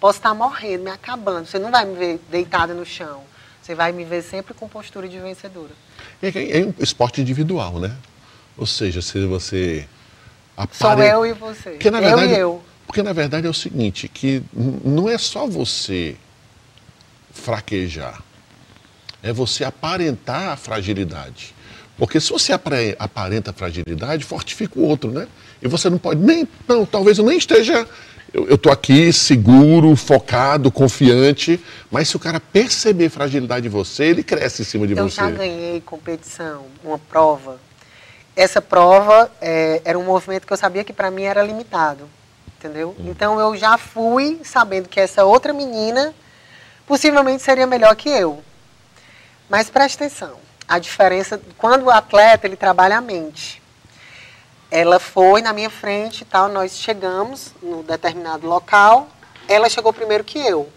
Posso estar morrendo, me acabando. Você não vai me ver deitada no chão. Você vai me ver sempre com postura de vencedora. É, é um esporte individual, né? Ou seja, se você apare- eu e você. Porque, na eu verdade, e eu. Porque na verdade é o seguinte, que não é só você fraquejar, é você aparentar a fragilidade. Porque se você aparenta a fragilidade, fortifica o outro, né? E você não pode nem, não, talvez eu nem esteja, eu estou aqui seguro, focado, confiante, mas se o cara perceber fragilidade em você, ele cresce em cima de Eu você. já ganhei competição, uma prova. Essa prova é, era um movimento que eu sabia que para mim era limitado, entendeu? Hum. Então eu já fui sabendo que essa outra menina possivelmente seria melhor que eu. Mas preste atenção, a diferença quando o atleta ele trabalha a mente. Ela foi na minha frente e tal, nós chegamos no determinado local. Ela chegou primeiro que eu.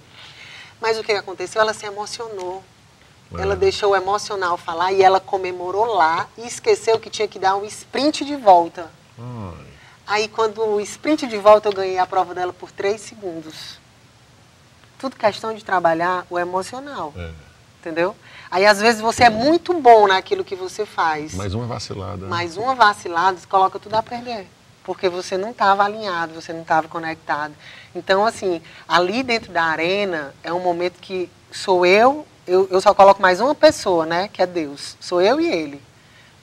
Mas o que aconteceu? Ela se emocionou. Ela É. deixou o emocional falar e ela comemorou lá e esqueceu que tinha que dar um sprint de volta. Ai, Aí, quando o sprint de volta, eu ganhei a prova dela por três segundos. Tudo questão de trabalhar o emocional, é. entendeu? Aí, às vezes, você é muito bom naquilo que você faz. Mais uma vacilada. Mas uma vacilada você coloca tudo a perder. Porque você não estava alinhado, você não estava conectado. Então, assim, ali dentro da arena é um momento que sou eu, eu, eu só coloco mais uma pessoa, né? Que é Deus. Sou eu e ele.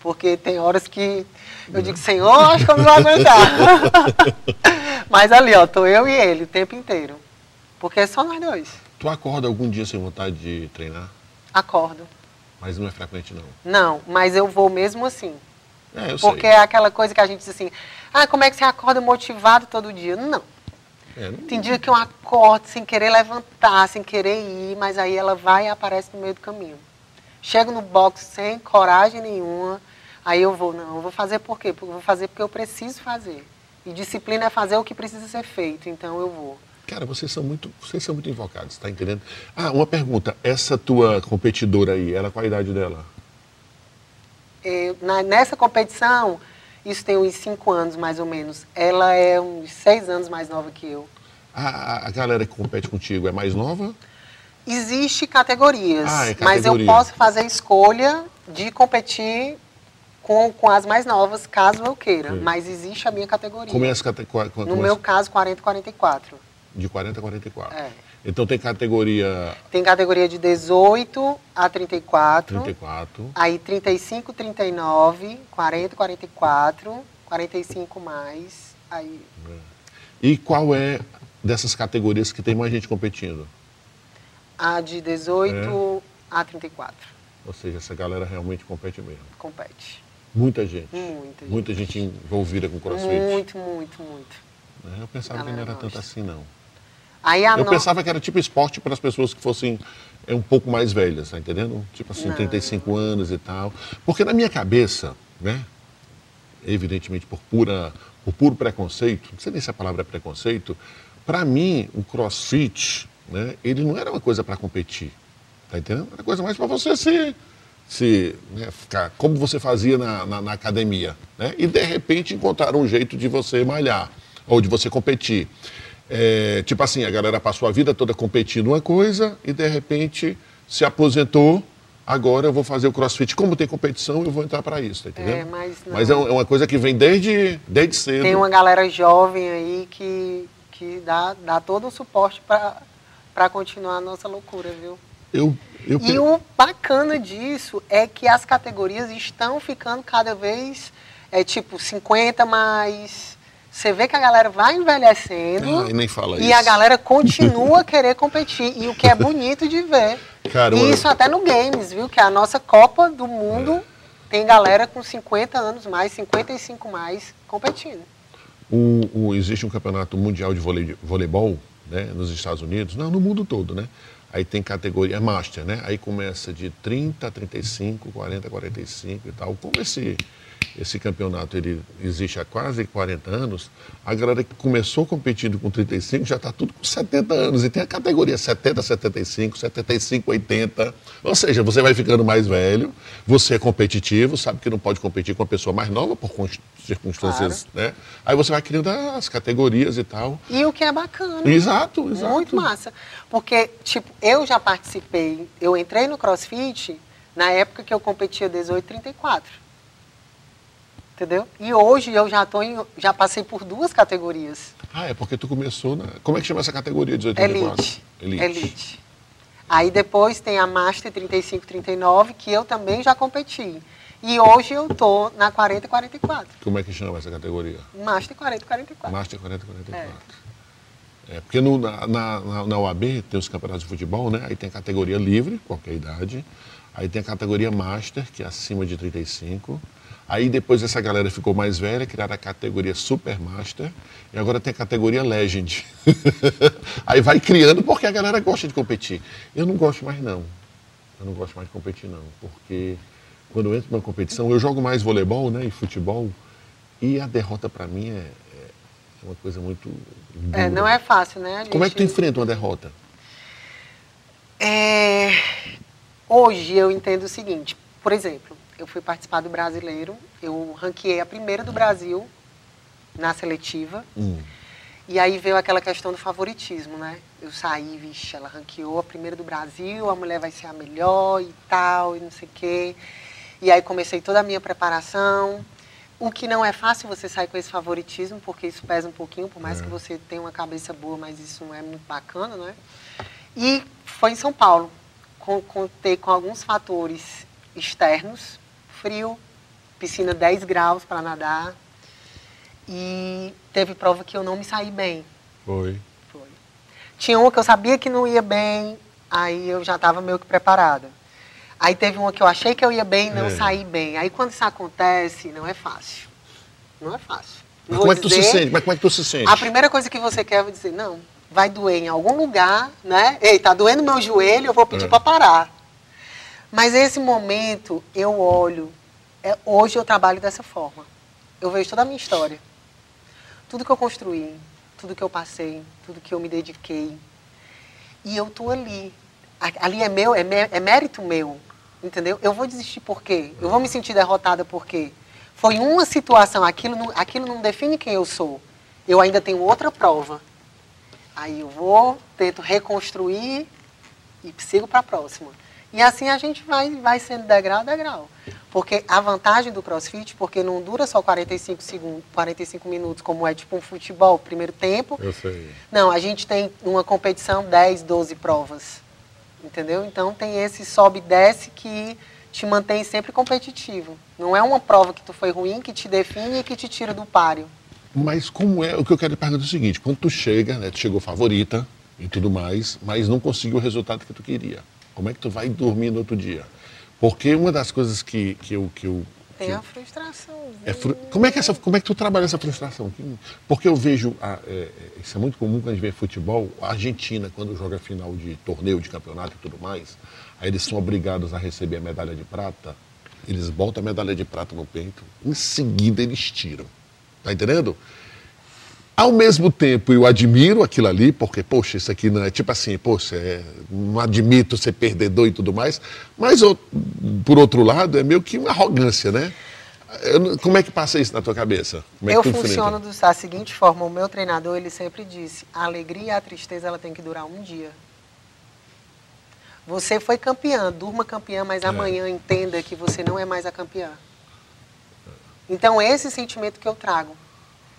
Porque tem horas que eu digo, Senhor, acho que eu não vou aguentar. Mas ali, ó, tô eu e ele o tempo inteiro. Porque é só nós dois. Tu acorda algum dia sem vontade de treinar? Acordo. Mas não é frequente, não. Não, mas eu vou mesmo assim. É, eu Porque sei. é aquela coisa que a gente diz assim, ah, como é que você acorda motivado todo dia? Não. É, não- Tem dia que eu acordo sem querer levantar, sem querer ir, mas aí ela vai e aparece no meio do caminho. Chego no box sem coragem nenhuma, aí eu vou, não, eu vou fazer por quê? Porque eu vou fazer porque eu preciso fazer. E disciplina é fazer o que precisa ser feito, então eu vou. Cara, vocês são muito, vocês são muito invocados, tá entendendo? Ah, uma pergunta. Essa tua competidora aí, ela qual a idade dela? É, na- nessa competição, isso tem uns cinco anos mais ou menos. Ela é uns seis anos mais nova que eu. A, a- galera que compete contigo é mais nova? Existe categorias, Ah, é mas eu categoria. posso fazer a escolha de competir com, com as mais novas, caso eu queira. Sim. Mas existe a minha categoria. Começa qua- qua- no meu caso, 40 44. de 40 a 44. É. Então tem categoria Tem categoria de 18 a 34. 34. Aí 35, 39, 40, 44, 45 mais. Aí E qual é dessas categorias que tem mais gente competindo? a de 18 É. a 34. Ou seja, essa galera realmente compete mesmo. Compete. Muita gente. Muita gente. Muita gente envolvida com crossfit. Muito, muito, muito. É, Eu pensava que não era tanto gosta. assim, não. Aí a Eu no- pensava que era tipo esporte para as pessoas que fossem é, um pouco mais velhas, tá entendendo? Tipo assim, Não. 35 anos e tal. Porque na minha cabeça, né? Evidentemente por pura, por puro preconceito, não sei nem se a palavra é preconceito, para mim o crossfit, né? Ele não era uma coisa para competir, tá entendendo? Era coisa mais para você se, se né, ficar como você fazia na, na, na academia, né? E de repente encontrar um jeito de você malhar ou de você competir. É, tipo assim, a galera passou a vida toda competindo uma coisa e de repente se aposentou. Agora eu vou fazer o crossfit. Como tem competição, eu vou entrar para isso, tá entendendo? É, mas. Mas é é uma coisa que vem desde, desde cedo. Tem uma galera jovem aí que, que dá, dá todo o suporte para continuar a nossa loucura, viu? Eu, eu, E o bacana disso é que as categorias estão ficando cada vez, é tipo, 50 mais. Você vê que a galera vai envelhecendo Ah, e isso. a galera continua a querer competir. E o que é bonito de ver. Cara, e isso até no games, viu? Que a nossa Copa do Mundo tem galera com 50 anos mais, 55 mais competindo. O- o- existe um campeonato mundial de vôlei- voleibol né, nos Estados Unidos, não, no mundo todo, né? Aí tem categoria, é master, né? Aí começa de 30 a 35, 40 a 45 e tal. Como esse, esse campeonato ele existe há quase 40 anos, a galera que começou competindo com 35 já está tudo com 70 anos. E tem a categoria 70 a 75, 75 a 80. Ou seja, você vai ficando mais velho, você é competitivo, sabe que não pode competir com uma pessoa mais nova por circunstâncias, né? Aí você vai criando as categorias e tal. E o que é bacana. Exato, exato. Muito massa. Porque, tipo, eu já participei, eu entrei no CrossFit na época que eu competia 18 e 34. Entendeu? E hoje eu já tô em, já passei por duas categorias. Ah, é porque tu começou na. Como é que chama essa categoria de 84? Elite. Elite. Elite. Aí depois tem a Master 35 39, que eu também já competi. E hoje eu tô na 40 e 44. Como é que chama essa categoria? Master 40 e 44. Master 40 44. É, porque no- na, na, na- OAB tem os campeonatos de futebol, né? Aí tem a categoria livre, qualquer idade. Aí tem a categoria Master, que é acima de 35. Aí depois essa galera ficou mais velha, criaram a categoria Super Master. E agora tem a categoria Legend. Aí vai criando porque a galera gosta de competir. Eu não gosto mais não. Eu não gosto mais de competir não. Porque quando eu entro numa competição, eu jogo mais voleibol né, e futebol. E a derrota para mim é, é uma coisa muito. É, dura. não é fácil, né? A Como é que tu gente- enfrenta uma derrota? É, Hoje eu entendo o seguinte, por exemplo, eu fui participar do brasileiro, eu ranqueei a primeira do Brasil na seletiva, Hum. e aí veio aquela questão do favoritismo, né? Eu saí, vixe, ela ranqueou a primeira do Brasil, a mulher vai ser a melhor e tal, e não sei o quê. E aí comecei toda a minha preparação. O que não é fácil você sair com esse favoritismo, porque isso pesa um pouquinho, por mais É. que você tenha uma cabeça boa, mas isso não é muito bacana, né? E foi em São Paulo. Contei com alguns fatores externos, frio, piscina 10 graus para nadar. E teve prova que eu não me saí bem. Foi. Foi. Tinha uma que eu sabia que não ia bem, aí eu já estava meio que preparada. Aí teve uma que eu achei que eu ia bem e não É. saí bem. Aí quando isso acontece, não é fácil. Não é fácil. Mas como é que tu se sente? Mas como é que tu se sente? A primeira coisa que você quer é dizer, não, vai doer em algum lugar, né? Ei, tá doendo meu joelho, eu vou pedir É. para parar. Mas esse momento, eu olho, é, hoje eu trabalho dessa forma. Eu vejo toda a minha história. Tudo que eu construí, tudo que eu passei, tudo que eu me dediquei. E eu tô ali. Ali é meu, é, mé- é mérito meu. Entendeu? Eu vou desistir por quê? Eu vou me sentir derrotada por quê? Foi uma situação, aquilo não, aquilo não define quem eu sou. Eu ainda tenho outra prova. Aí eu vou, tento reconstruir e sigo para a próxima. E assim a gente vai, vai sendo degrau a degrau. Porque a vantagem do crossfit, porque não dura só 45, segundos, 45 minutos, como é tipo um futebol, primeiro tempo. Eu sei. Não, a gente tem uma competição 10, 12 provas. Entendeu? Então tem esse sobe e desce que te mantém sempre competitivo. Não é uma prova que tu foi ruim que te define e que te tira do páreo. Mas como é, o que eu quero perguntar é o seguinte, quando tu chega, né, tu chegou favorita e tudo mais, mas não conseguiu o resultado que tu queria. Como é que tu vai dormir no outro dia? Porque uma das coisas que, que eu... Que eu Tem que a frustração. é fru- como, é que essa, como é que tu trabalha essa frustração? Que- Porque eu vejo, a- é, é, isso é muito comum quando a gente vê futebol, a Argentina, quando joga final de torneio, de campeonato e tudo mais, aí eles são obrigados a receber a medalha de prata, eles botam a medalha de prata no peito, em seguida eles tiram. Tá entendendo? Ao mesmo tempo, eu admiro aquilo ali, porque, poxa, isso aqui não é tipo assim, poxa, é, não admito ser perdedor e tudo mais, mas, eu, por outro lado, é meio que uma arrogância, né? Eu como é que passa isso na tua cabeça? É eu enfrenta? funciono da seguinte forma, o meu treinador, ele sempre disse, a alegria e a tristeza, ela tem que durar um dia. Você foi campeã, durma campeã, mas É. amanhã entenda que você não é mais a campeã. Então, esse sentimento que eu trago.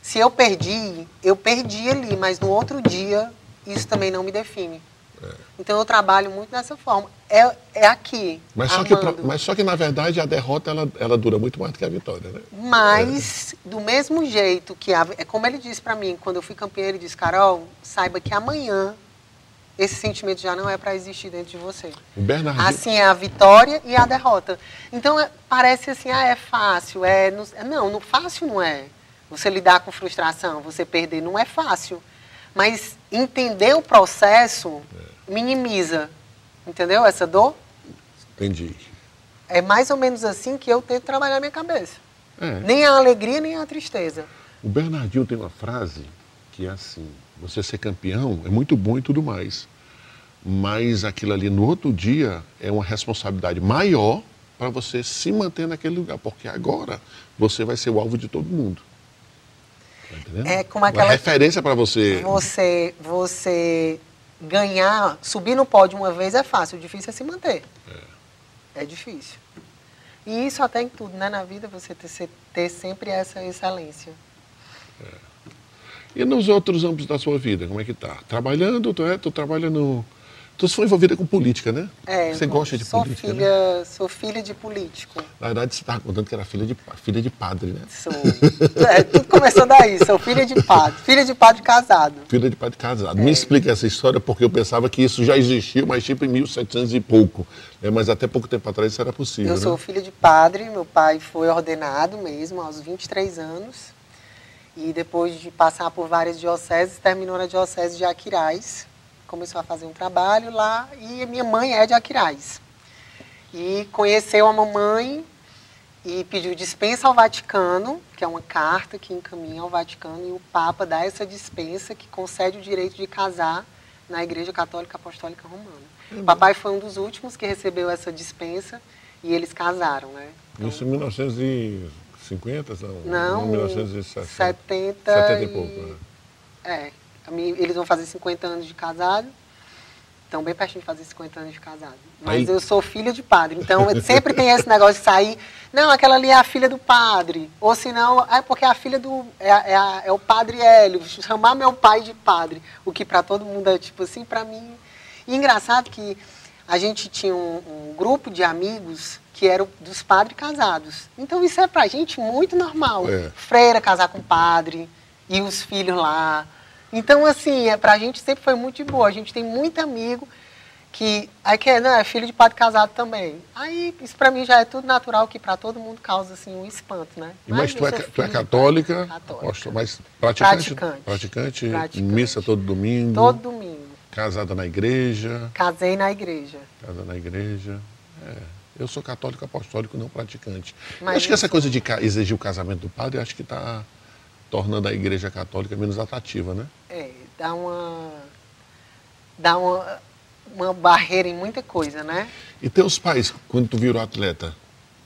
Se eu perdi, eu perdi ali, mas no outro dia, isso também não me define. É. Então, eu trabalho muito dessa forma. É, é aqui, Mas só, que, armando. mas só que, na verdade, a derrota ela, ela dura muito mais do que a vitória, né? Mas, do mesmo jeito que. A, é como ele disse pra mim, quando eu fui campeã, ele disse: Carol, saiba que amanhã esse sentimento já não é para existir dentro de você. Bernardinho. Assim é a vitória e a derrota. Então, é- parece assim: ah, é fácil. É, não, é- não, no fácil não é. Você lidar com frustração, você perder, não é fácil. Mas entender o processo minimiza. Entendeu? Essa dor. Entendi. É mais ou menos assim que eu tento trabalhar a minha cabeça. É. Nem a alegria, nem a tristeza. O Bernardinho tem uma frase que é assim: você ser campeão é muito bom e tudo mais, mas aquilo ali no outro dia é uma responsabilidade maior para você se manter naquele lugar, porque agora você vai ser o alvo de todo mundo. Tá? É como Uma aquela- referência para você. Você, você ganhar, subir no pódio uma vez é fácil, o difícil é se manter. É, difícil. E isso até em tudo, né? Na vida, você ter, ter sempre essa excelência. E nos outros âmbitos da sua vida, como é que tá? Trabalhando, tu, é, tu trabalha no. Tu foi envolvida com política, né? É, você gosta de sou política, né? filha, Sou filha de político. Na verdade, você estava contando que era filha de, filha de padre, né? Sou. É, tudo começou daí, sou filha de padre. Filha de padre casado. Filha de padre casado. É. Me explica essa história, porque eu pensava que isso já existiu, mas tipo em 1700 e pouco. né? Mas até pouco tempo atrás isso era possível, Eu né? sou filha de padre, meu pai foi ordenado mesmo aos 23 anos. E depois de passar por várias dioceses, terminou na diocese de Aquiraz. Começou a fazer um trabalho lá e minha mãe é de Aquiraz. E conheceu a mamãe e pediu dispensa ao Vaticano, que é uma carta que encaminha ao Vaticano, e o Papa dá essa dispensa que concede o direito de casar na Igreja Católica Apostólica Romana. O papai foi um dos últimos que recebeu essa dispensa e eles casaram, né? Então, Isso em 1950? Não, não, 1960. 70, 70 e e pouco. né? É, eles vão fazer 50 anos de casado. Estão bem pertinho de fazer 50 anos de casado. Mas Aí- eu sou filha de padre, então sempre tem esse negócio de sair. Não, aquela ali é a filha do padre. Ou se não, é porque a filha do. É, é a- é o padre Hélio. Chamar meu pai de padre. O que para todo mundo é tipo assim, para mim. E engraçado que a gente tinha um, um grupo de amigos que era dos padres casados. Então isso é pra gente muito normal. É. Freira casar com padre e os filhos lá. Então, assim, é, pra gente sempre foi muito de boa. A gente tem muito amigo que aí que é, não, é filho de padre casado também. Aí isso pra mim já é tudo natural, que pra todo mundo causa assim um espanto, né? Mas, tu, eu é, ca- tu é católica, padre católica. mas praticante, Praticante. praticante, Praticante. missa todo domingo, Todo domingo. casada na igreja, Casei na igreja. casa na igreja. É, eu sou católico apostólico, não praticante. Mas acho que essa coisa de exigir o casamento do padre, acho que está tornando a igreja católica menos atrativa, né? É, dá uma. dá uma, uma barreira em muita coisa, né? E teus pais, quando tu virou atleta,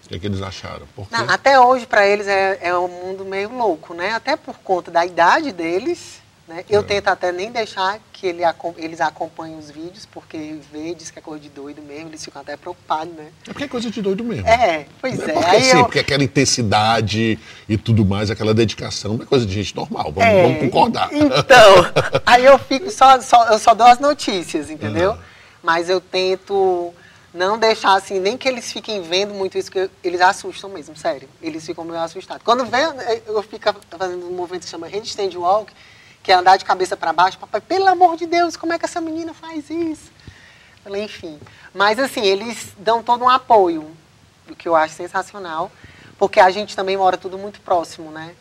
o que, é que eles acharam? Não, até hoje, para eles, é, é um mundo meio louco, né? Até por conta da idade deles. Né? Eu É. tento até nem deixar que ele, eles acompanhem os vídeos, porque vê, diz que é coisa de doido mesmo, eles ficam até preocupados, né? é porque é coisa de doido mesmo. É, pois Não é. porque, assim, eu- porque aquela intensidade e tudo mais, aquela dedicação, não é coisa de gente normal, vamos, É, vamos concordar. Então, aí eu fico só, só- eu só dou as notícias, entendeu? Ah. Mas eu tento não deixar assim, nem que eles fiquem vendo muito isso, que eles assustam mesmo, sério. Eles ficam meio assustados. Quando vem, eu fico fazendo um movimento que chama handstand walk, que é andar de cabeça para baixo, papai, pelo amor de Deus, como é que essa menina faz isso? Falei, Enfim. Mas assim, eles dão todo um apoio, o que eu acho sensacional, porque a gente também mora tudo muito próximo, né?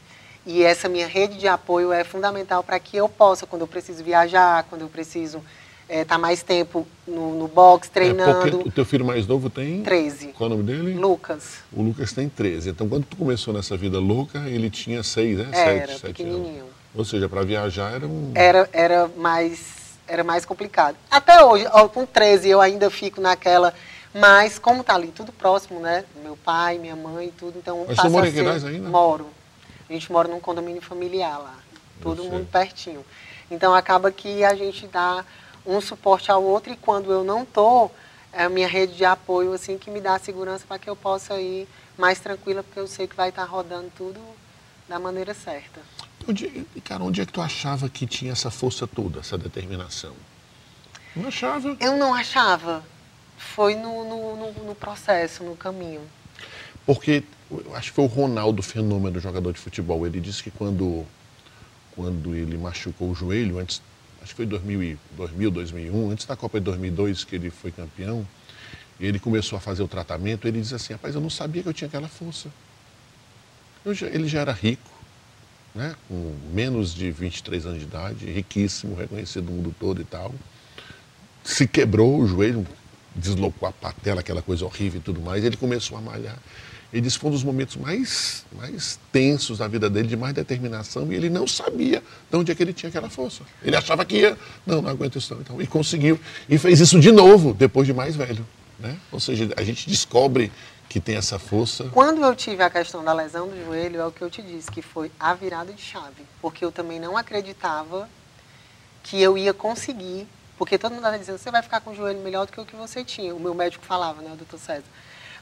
E essa minha rede de apoio é fundamental para que eu possa, quando eu preciso viajar, quando eu preciso estar mais tempo no, no box, É treinando. porque o teu filho mais novo tem. 13. Qual é o nome dele? Lucas. O Lucas tem 13. Então, quando tu começou nessa vida louca, ele tinha 6, né? Era, 7, 7 anos. Ou seja, para viajar era um. Era, era, mais, era mais complicado. Até hoje, ó, com 13, eu ainda fico naquela. Mas, como tá ali tudo próximo, né? Meu pai, minha mãe e tudo, então. Mas você mora em Queiroz ainda? Moro. A gente mora num condomínio familiar lá. Todo mundo pertinho. Então, acaba que a gente dá um suporte ao outro e quando eu não tô, é a minha rede de apoio, assim, que me dá segurança para que eu possa ir mais tranquila, porque eu sei que vai estar rodando tudo da maneira certa. Onde, e, cara, onde é que tu achava que tinha essa força toda, essa determinação? Não achava. Eu não achava. Foi no, no, no- no processo, no caminho. Porque eu acho que foi o Ronaldo fenômeno jogador de futebol. Ele disse que quando, quando ele machucou o joelho, antes, acho que foi 2000, e- 2000, 2001, antes da Copa de 2002 que ele foi campeão, e ele começou a fazer o tratamento, ele disse assim, rapaz, eu não sabia que eu tinha aquela força. Já- ele já era rico, né? com menos de 23 anos de idade, riquíssimo, reconhecido no mundo todo e tal. Se quebrou o joelho, deslocou a patela, aquela coisa horrível e tudo mais, ele começou a malhar. Ele disse foi um dos momentos mais, mais tensos da vida dele, de mais determinação, e ele não sabia de onde é que ele tinha aquela força. Ele achava que ia, não, não aguento isso não. Então, e conseguiu. E fez isso de novo, depois de mais velho. Né? Ou seja, a gente descobre que tem essa força. Quando eu tive a questão da lesão do joelho, é o que eu te disse, que foi a virada de chave. Porque eu também não acreditava que eu ia conseguir. Porque todo mundo estava dizendo, você vai ficar com o joelho melhor do que o que você tinha. O meu médico falava, né, o doutor César.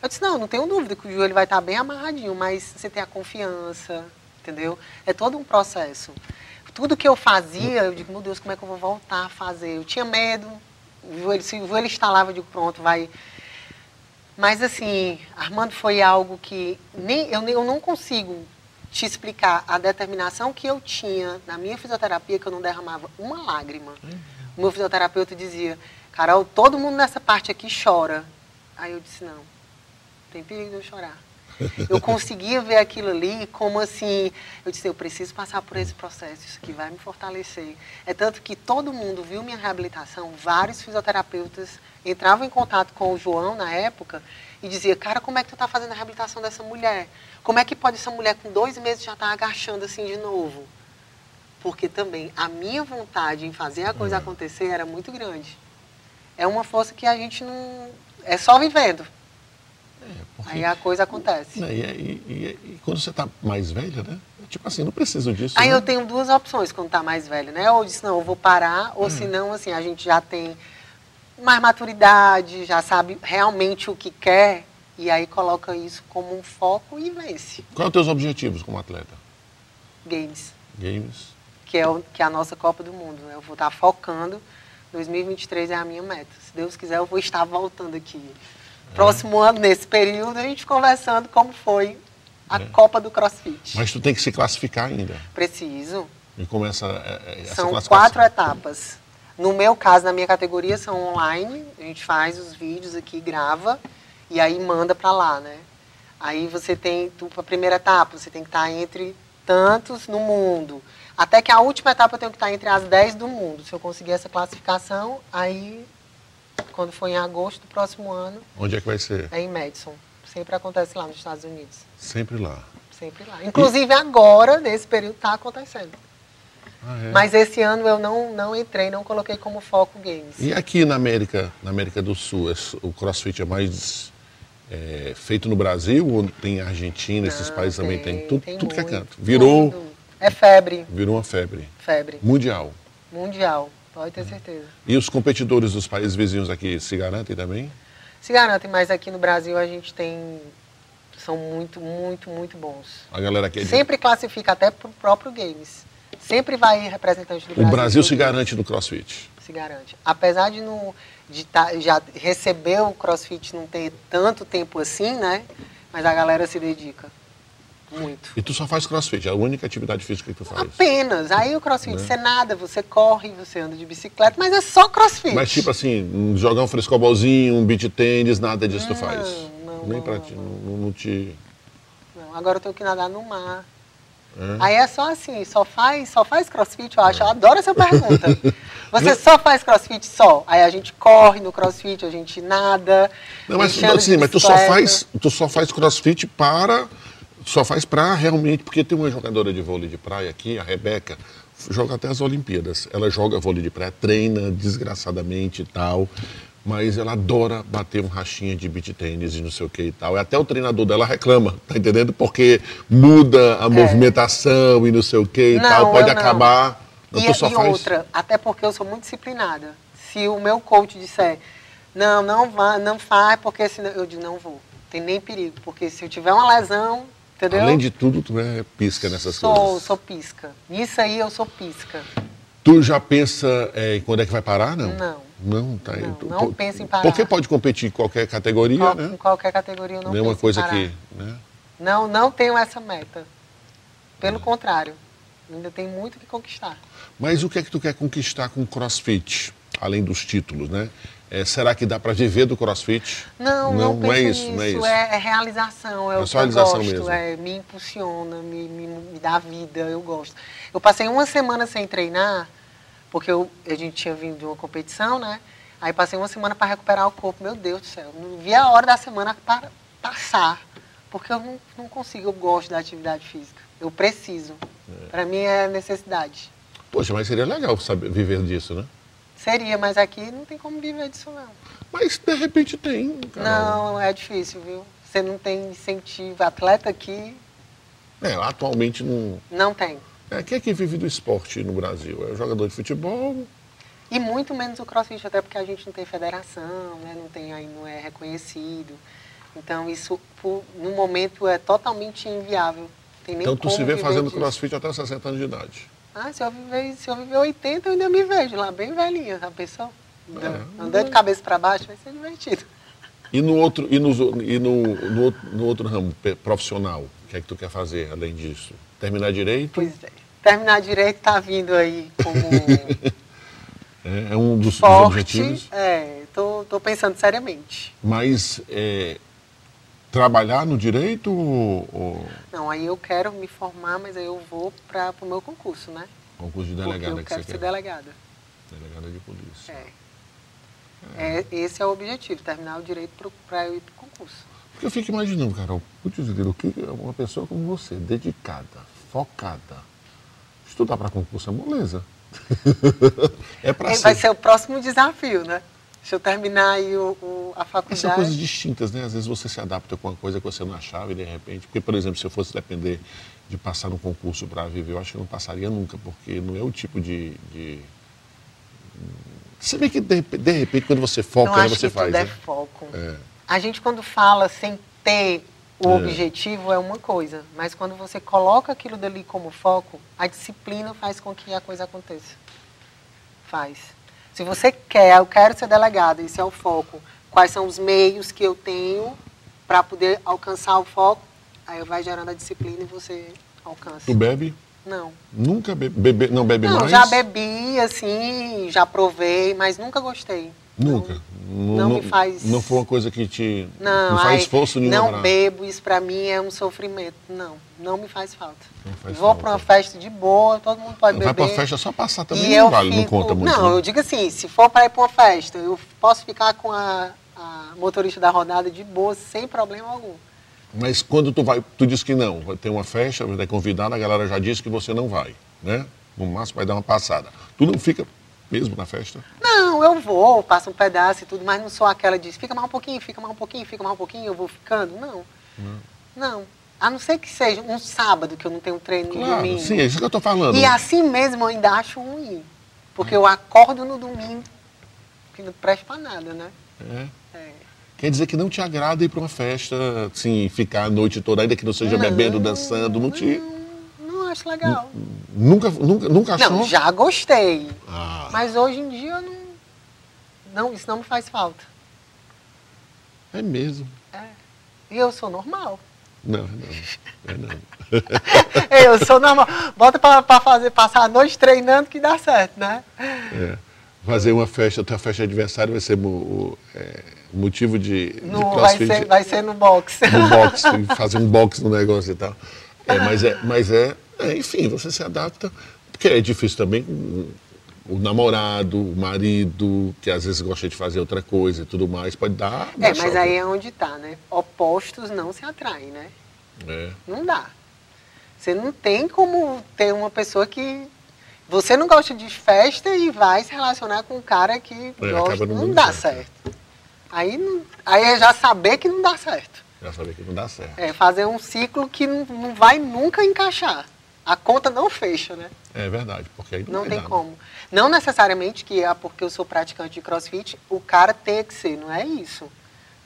Eu disse, não, não tenho dúvida que o joelho vai estar bem amarradinho, mas você tem a confiança, entendeu? É todo um processo. Tudo que eu fazia, eu digo, meu Deus, como é que eu vou voltar a fazer? Eu tinha medo, o joelho, se o joelho instalava, eu digo, pronto, vai, mas assim, Armando foi algo que nem eu, eu não consigo te explicar a determinação que eu tinha na minha fisioterapia, que eu não derramava uma lágrima. O meu fisioterapeuta dizia, Carol, todo mundo nessa parte aqui chora. Aí eu disse, não, tem perigo de eu chorar. Eu conseguia ver aquilo ali como assim, eu disse, eu preciso passar por esse processo, isso aqui vai me fortalecer. É tanto que todo mundo viu minha reabilitação, vários fisioterapeutas entravam em contato com o João na época e dizia, cara, como é que tu está fazendo a reabilitação dessa mulher? Como é que pode essa mulher com dois meses já estar agachando assim de novo? Porque também a minha vontade em fazer a coisa acontecer era muito grande. É uma força que a gente não. É só vivendo. Porque, Aí a coisa acontece. né, e, e- e- e quando você está mais velha, né? Tipo assim, não preciso disso. Aí né? eu tenho duas opções quando tá mais velho, né? Ou disse, não, eu vou parar, ou se não, assim, a gente já tem mais maturidade, já sabe realmente o que quer, e aí coloca isso como um foco e vence. Quais são os teus objetivos como atleta? Games, Games. que é, o, que é a nossa Copa do Mundo. né? Eu vou estar focando, 2023 é a minha meta. Se Deus quiser, eu vou estar voltando aqui. Próximo ano, nesse período, a gente conversando como foi a é. Copa do CrossFit. Mas tu tem que se classificar ainda. Preciso. E começa é, essa São quatro etapas. No meu caso, na minha categoria, são online. A gente faz os vídeos aqui, grava e aí manda para lá, né? Aí você tem, a primeira etapa, você tem que estar entre tantos no mundo. Até que a última etapa eu tenho que estar entre as 10 do mundo. Se eu conseguir essa classificação, aí, quando for em agosto do próximo ano. Onde é que vai ser? É em Madison. Sempre acontece lá nos Estados Unidos. Sempre lá. Sempre lá. Inclusive e... agora, nesse período, está acontecendo. Ah, é? Mas esse ano eu não, não entrei, não coloquei como foco games. E aqui na América, na América do Sul, o CrossFit é mais é, feito no Brasil ou tem Argentina, esses não, países tem, também tem? Tudo, tem tudo que é canto. Virou. Tudo. É febre. Virou uma febre. Febre. Mundial. Mundial, pode ter certeza. E os competidores dos países vizinhos aqui se garantem também? Se garantem, mas aqui no Brasil a gente tem. São muito, muito, muito bons. A galera aqui é de... Sempre classifica até para o próprio Games. Sempre vai representante do Brasil. O Brasil se garante no CrossFit. Se garante. Apesar de, no, de tá, já receber o CrossFit não ter tanto tempo assim, né? Mas a galera se dedica. Muito. E tu só faz crossfit, é a única atividade física que tu faz? Apenas. Aí o crossfit, né? você nada, você corre, você anda de bicicleta, mas é só crossfit. Mas tipo assim, jogar um frescobolzinho, um beat tênis, nada disso não, tu faz? Não, Nem não, pra ti, não, não te... Não, agora eu tenho que nadar no mar. É. Aí é só assim, só faz, só faz crossfit, eu acho. Eu adoro essa pergunta. Você só faz crossfit só? Aí a gente corre no crossfit, a gente nada. Não, mas, assim, mas tu só faz, tu só faz crossfit para só faz para realmente, porque tem uma jogadora de vôlei de praia aqui, a Rebeca, joga até as Olimpíadas. Ela joga vôlei de praia, treina desgraçadamente e tal, mas ela adora bater um rachinha de beat tênis e não sei o que e tal. E até o treinador dela reclama, tá entendendo? Porque muda a é. movimentação e não sei o que e não, tal, pode acabar. Não. E, e faz... outra, até porque eu sou muito disciplinada. Se o meu coach disser, não, não vá, não faz, porque senão eu digo, não vou. Tem nem perigo, porque se eu tiver uma lesão, Entendeu? Além de tudo, tu é pisca nessas sou, coisas. Sou, sou pisca. Nisso aí eu sou pisca. Tu já pensa é, em quando é que vai parar, não? Não. Não, tá não, tu, não pensa em parar. Porque pode competir em qualquer categoria, Qual, né? Em qualquer categoria eu não Nenhuma penso coisa em parar. que, né? Não, não tenho essa meta. Pelo é. contrário, ainda tem muito que conquistar. Mas o que é que tu quer conquistar com o CrossFit, além dos títulos, né? É, será que dá para viver do crossfit? Não, não, não, é isso, não é isso. É, é realização, é, é o que eu gosto, mesmo. É, me impulsiona, me, me, me, dá vida, eu gosto. Eu passei uma semana sem treinar, porque eu, a gente tinha vindo de uma competição, né? Aí passei uma semana para recuperar o corpo. Meu Deus do céu, não vi a hora da semana para passar, porque eu não, não consigo, eu gosto da atividade física. Eu preciso. É. Para mim é necessidade. Poxa, mas seria legal saber viver disso, né? Seria, mas aqui não tem como viver disso não. Mas de repente tem. Não, é difícil, viu? Você não tem incentivo. Atleta aqui. É, atualmente não. Não tem. É, quem é que vive do esporte no Brasil? É o jogador de futebol? E muito menos o crossfit, até porque a gente não tem federação, né? não, tem, aí não é reconhecido. Então isso, por, no momento, é totalmente inviável. Tem nem então tu se vê fazendo disso. crossfit até 60 anos de idade? Ah, se eu viver, se eu viver 80, eu ainda me vejo lá, bem velhinha, a pessoa. É. Andando de cabeça para baixo vai ser divertido. E no outro, e no, e no, no, no, outro ramo profissional, o que é que tu quer fazer além disso? Terminar direito? Pois é. Terminar direito está vindo aí como. é, é, um dos, Forte, dos objetivos? É, tô, tô pensando seriamente. Mas é, trabalhar no direito ou... Não, aí eu quero me formar, mas aí eu vou para o meu concurso, né? Concurso de delegada Porque eu quero ser quer. delegada. Delegada de polícia. É. é. é esse é o objetivo, terminar o direito para eu ir para o concurso. Porque eu fico imaginando, Carol, putz, o que é uma pessoa como você, dedicada, focada, estudar para concurso é moleza. é para ser. Vai ser o próximo desafio, né? Deixa eu terminar aí o, o, a faculdade. São coisas distintas, né? Às vezes você se adapta com uma coisa que você não achava e de repente. Porque, por exemplo, se eu fosse depender de passar no concurso para viver, eu acho que eu não passaria nunca, porque não é o tipo de. de... Você vê que de, de repente, quando você foca, né, você que faz. Tudo é né? é foco. É. A gente, quando fala sem ter o é. objetivo, é uma coisa, mas quando você coloca aquilo dali como foco, a disciplina faz com que a coisa aconteça. Faz. Se você quer, eu quero ser delegado, esse é o foco, quais são os meios que eu tenho para poder alcançar o foco, aí vai gerando a disciplina e você alcança. Tu bebe? Não. Nunca bebe, bebe não bebe não, mais? já bebi, assim, já provei, mas nunca gostei. Nunca? Não, não me faz... Não foi uma coisa que te... Não, não faz esforço nenhum Não pra- bebo, isso pra mim é um sofrimento. Não, não me faz falta. Não faz Vou pra uma festa de boa, todo mundo pode Vai beber. pra festa só passar também, e não eu vale, não fico... conta muito. Não, né? eu digo assim, se for para ir para uma festa, eu posso ficar com a, a motorista da rodada de boa, sem problema algum. Mas quando tu vai, tu diz que não, vai ter uma festa, vai ter convidado, a galera já disse que você não vai, né? No máximo vai dar uma passada. Tu não fica mesmo na festa? Não, eu vou, passo um pedaço e tudo, mas não sou aquela de fica mais um pouquinho, fica mais um pouquinho, fica mais um pouquinho, eu vou ficando. Não. Não. A não ser que seja um sábado que eu não tenho treino no Claro, domingo. sim, é isso que eu tô falando. E assim mesmo eu ainda acho ruim. Porque eu acordo no domingo, que não presta pra nada, né? É. É. Quer dizer que não te agrada ir para uma festa, assim, ficar a noite toda, ainda que não seja Não, bebendo, dançando, não te... Não, não acho legal. Nunca, nunca, nunca achou? Não, já gostei. Ah, Mas hoje em dia não, não. Isso não me faz falta. é mesmo. E eu sou normal. Não, não, é não. eu sou normal. Bota pra, pra fazer, passar a noite treinando que dá certo, né? É. Fazer uma festa, tua festa de aniversário vai ser o- é, motivo de, de No, vai, crossfit. ser, vai ser no boxe. no box, fazer um box no negócio e tal. É, mas é, mas é, é, enfim, você se adapta, porque é difícil também o, o namorado, o marido, que às vezes gosta de fazer outra coisa e tudo mais, pode dar. É, mas choque. aí é onde tá, né? Opostos não se atraem, né? É. Não dá. Você não tem como ter uma pessoa que. Você não gosta de festa e vai se relacionar com um cara que É, gosta. não dá certo. certo. Aí, não- aí é já saber que não dá certo. Já falei que não dá certo. É fazer um ciclo que não vai nunca encaixar. A conta não fecha, né? É verdade, porque aí não, Não tem como. Não necessariamente que é porque eu sou praticante de crossfit, o cara tem que ser, não é isso.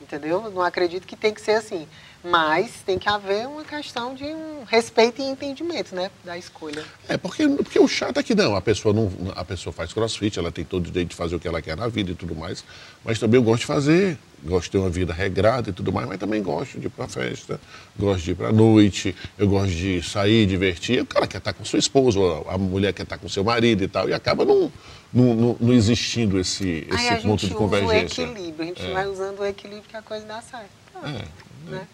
Entendeu? Não acredito que tem que ser assim. Mas tem que haver uma questão de um respeito e entendimento, né? Da escolha. É, porque, porque o chato é que não, a pessoa não, a pessoa faz crossfit, ela tem todo o direito de fazer o que ela quer na vida e tudo mais, mas também eu gosto de fazer, gosto de ter uma vida regrada e tudo mais, mas também gosto de ir pra festa, gosto de ir pra noite, eu gosto de sair, divertir, o cara quer estar com sua esposa, a mulher quer estar com seu marido e tal, e acaba não, não, não, não existindo esse, Aí esse a ponto gente de usa o convergência. equilíbrio, a gente vai usando o equilíbrio que a coisa dá certo. É, né?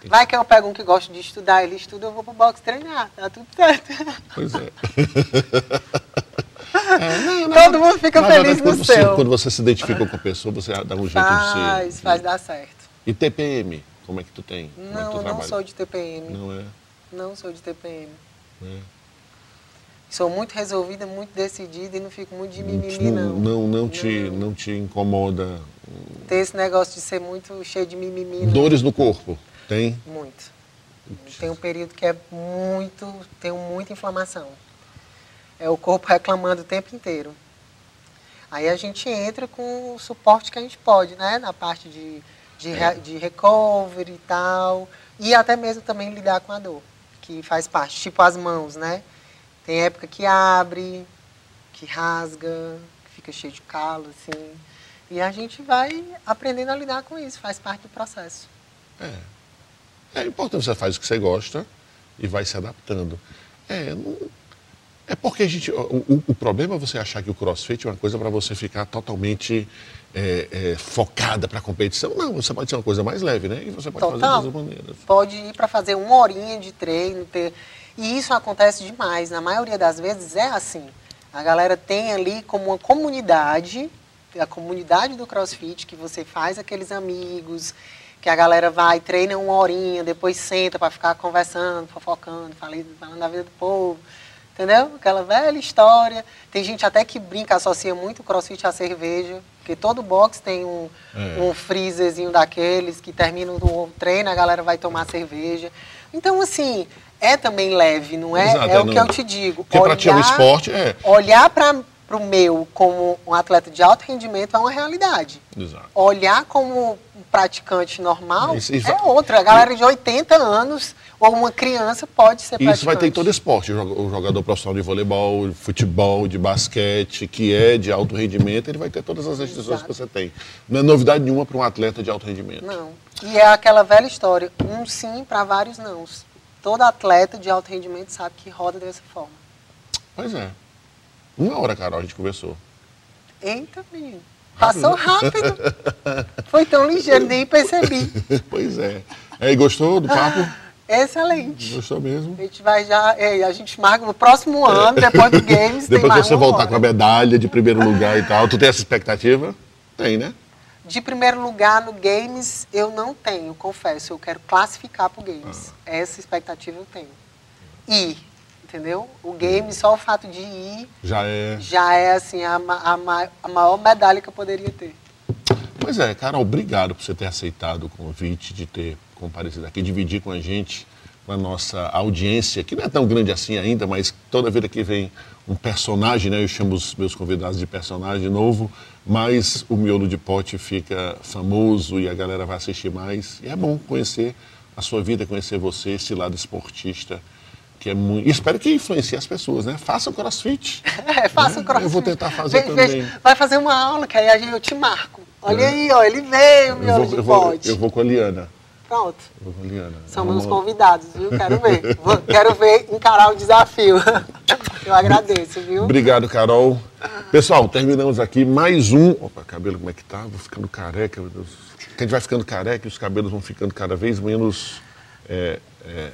tem Vai que eu pego um que gosta de estudar, ele estuda, eu vou pro boxe treinar, tá tudo certo. Pois é. É, não, não, Todo mundo fica feliz verdade, no quando você, seu. Quando você se identifica com a pessoa, você dá um jeito de Faz, ser. faz dar certo. E TPM, como é que tu tem? como é que tu Não, não sou de TPM. Não é? Não sou de TPM. É. Sou muito resolvida, muito decidida e não fico muito de mimimi, não, não. não, não te, não te incomoda. Tem esse negócio de ser muito cheio de mimimi, não. Dores no corpo? Tem? Muito. Tem um período que é muito, tenho muita inflamação. É o corpo reclamando o tempo inteiro. Aí a gente entra com o suporte que a gente pode, né? Na parte de, de, re- de recovery e tal. E até mesmo também lidar com a dor, que faz parte. Tipo as mãos, né? Tem época que abre, que rasga, que fica cheio de calo, assim. E a gente vai aprendendo a lidar com isso, faz parte do processo. É importante você faz o que você gosta e vai se adaptando. É, não- é porque a gente. O, o- problema é você achar que o crossfit é uma coisa para você ficar totalmente é, é, focada para a competição. Não, você pode ser uma coisa mais leve, né? E você pode fazer de Total. outras maneiras. Pode ir para fazer uma horinha de treino. Ter... E isso acontece demais. Na maioria das vezes é assim. A galera tem ali como uma comunidade, a comunidade do CrossFit, que você faz aqueles amigos, que a galera vai, treina uma horinha, depois senta para ficar conversando, fofocando, falando da vida do povo. Entendeu? Aquela velha história. Tem gente até que brinca, associa muito o crossfit à cerveja, porque todo box tem um, É. um freezerzinho daqueles que termina o treino, a galera vai tomar cerveja. Então, assim, é também leve, não é? Exato, é o não- que eu te digo. Porque para ti é um esporte, é. Olhar para para o meu como um atleta de alto rendimento é uma realidade. Exato. Olhar como um praticante normal Isso- isso- é outra. A galera de 80 anos ou uma criança pode ser praticante. Isso vai ter em todo esporte. O joga- o jogador profissional de voleibol, de futebol, de basquete, que é de alto rendimento, ele vai ter todas as restrições Exato. que você tem. Não é novidade nenhuma para um atleta de alto rendimento. Não. E é aquela velha história, um sim para vários nãos. Todo atleta de alto rendimento sabe que roda dessa forma. Pois é. Uma hora, Carol, a gente conversou. Eita, menino. Passou rápido. Foi tão ligeiro, nem percebi. pois é. Aí, gostou do papo? Excelente. Gostou mesmo? A gente vai já, é, a gente marca no próximo ano, depois do Games, tem Depois que você voltar hora. com a medalha de primeiro lugar e tal, tu tem essa expectativa? Tem, né? De primeiro lugar no Games, eu não tenho, confesso. Eu quero classificar para o Games. Ah. Essa expectativa eu tenho. Ir, entendeu? O Games, só o fato de ir, Já é. já é assim a, a a maior medalha que eu poderia ter. Pois é, Carol, obrigado por você ter aceitado o convite, de ter comparecido aqui, dividir com a gente, com a nossa audiência, que não é tão grande assim ainda, mas toda vez que vem um personagem, né? Eu chamo os meus convidados de personagem novo, mas o miolo de pote fica famoso e a galera vai assistir mais. E é bom conhecer a sua vida, conhecer você, esse lado esportista, que é muito. Espero que influencie as pessoas, né? Façam crossfit. É, faça o É, crossfit. eu vou tentar fazer Ve- também. veja, vai fazer uma aula, que aí eu te marco. Olha É. aí, ó, ele veio, Eu miolo vou, de eu, vou, eu vou com a Liana. Pronto. Eu vou com a Liana. Somos os Vamos- convidados, viu? Quero ver. Vou- quero ver encarar o desafio. Eu agradeço, viu? Obrigado, Carol. Pessoal, terminamos aqui mais um. Opa, cabelo, como é que tá? Vou ficando careca, meu Deus. A gente vai ficando careca e os cabelos vão ficando cada vez menos. é, é,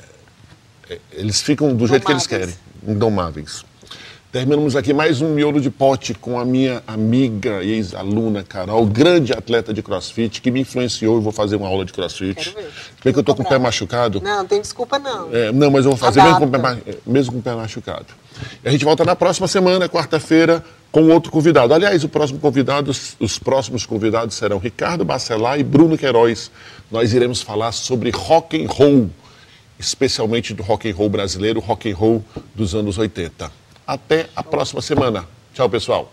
eles ficam do jeito que eles querem, Indomáveis. Terminamos aqui mais um miolo de pote com a minha amiga e ex-aluna Carol, grande atleta de crossfit, que me influenciou. Eu vou fazer uma aula de crossfit. Quero ver. Bem que eu tô com o pé machucado. Não, não tem desculpa não. É, não, mas eu vou fazer mesmo com, o pé, ma- mesmo com o pé machucado. E a gente volta na próxima semana, quarta-feira, com outro convidado. Aliás, o próximo convidado, os próximos convidados serão Ricardo Bacelar e Bruno Queiroz. Nós iremos falar sobre rock and roll, especialmente do rock and roll brasileiro, rock and roll dos anos 80. Até a próxima semana. Tchau, pessoal.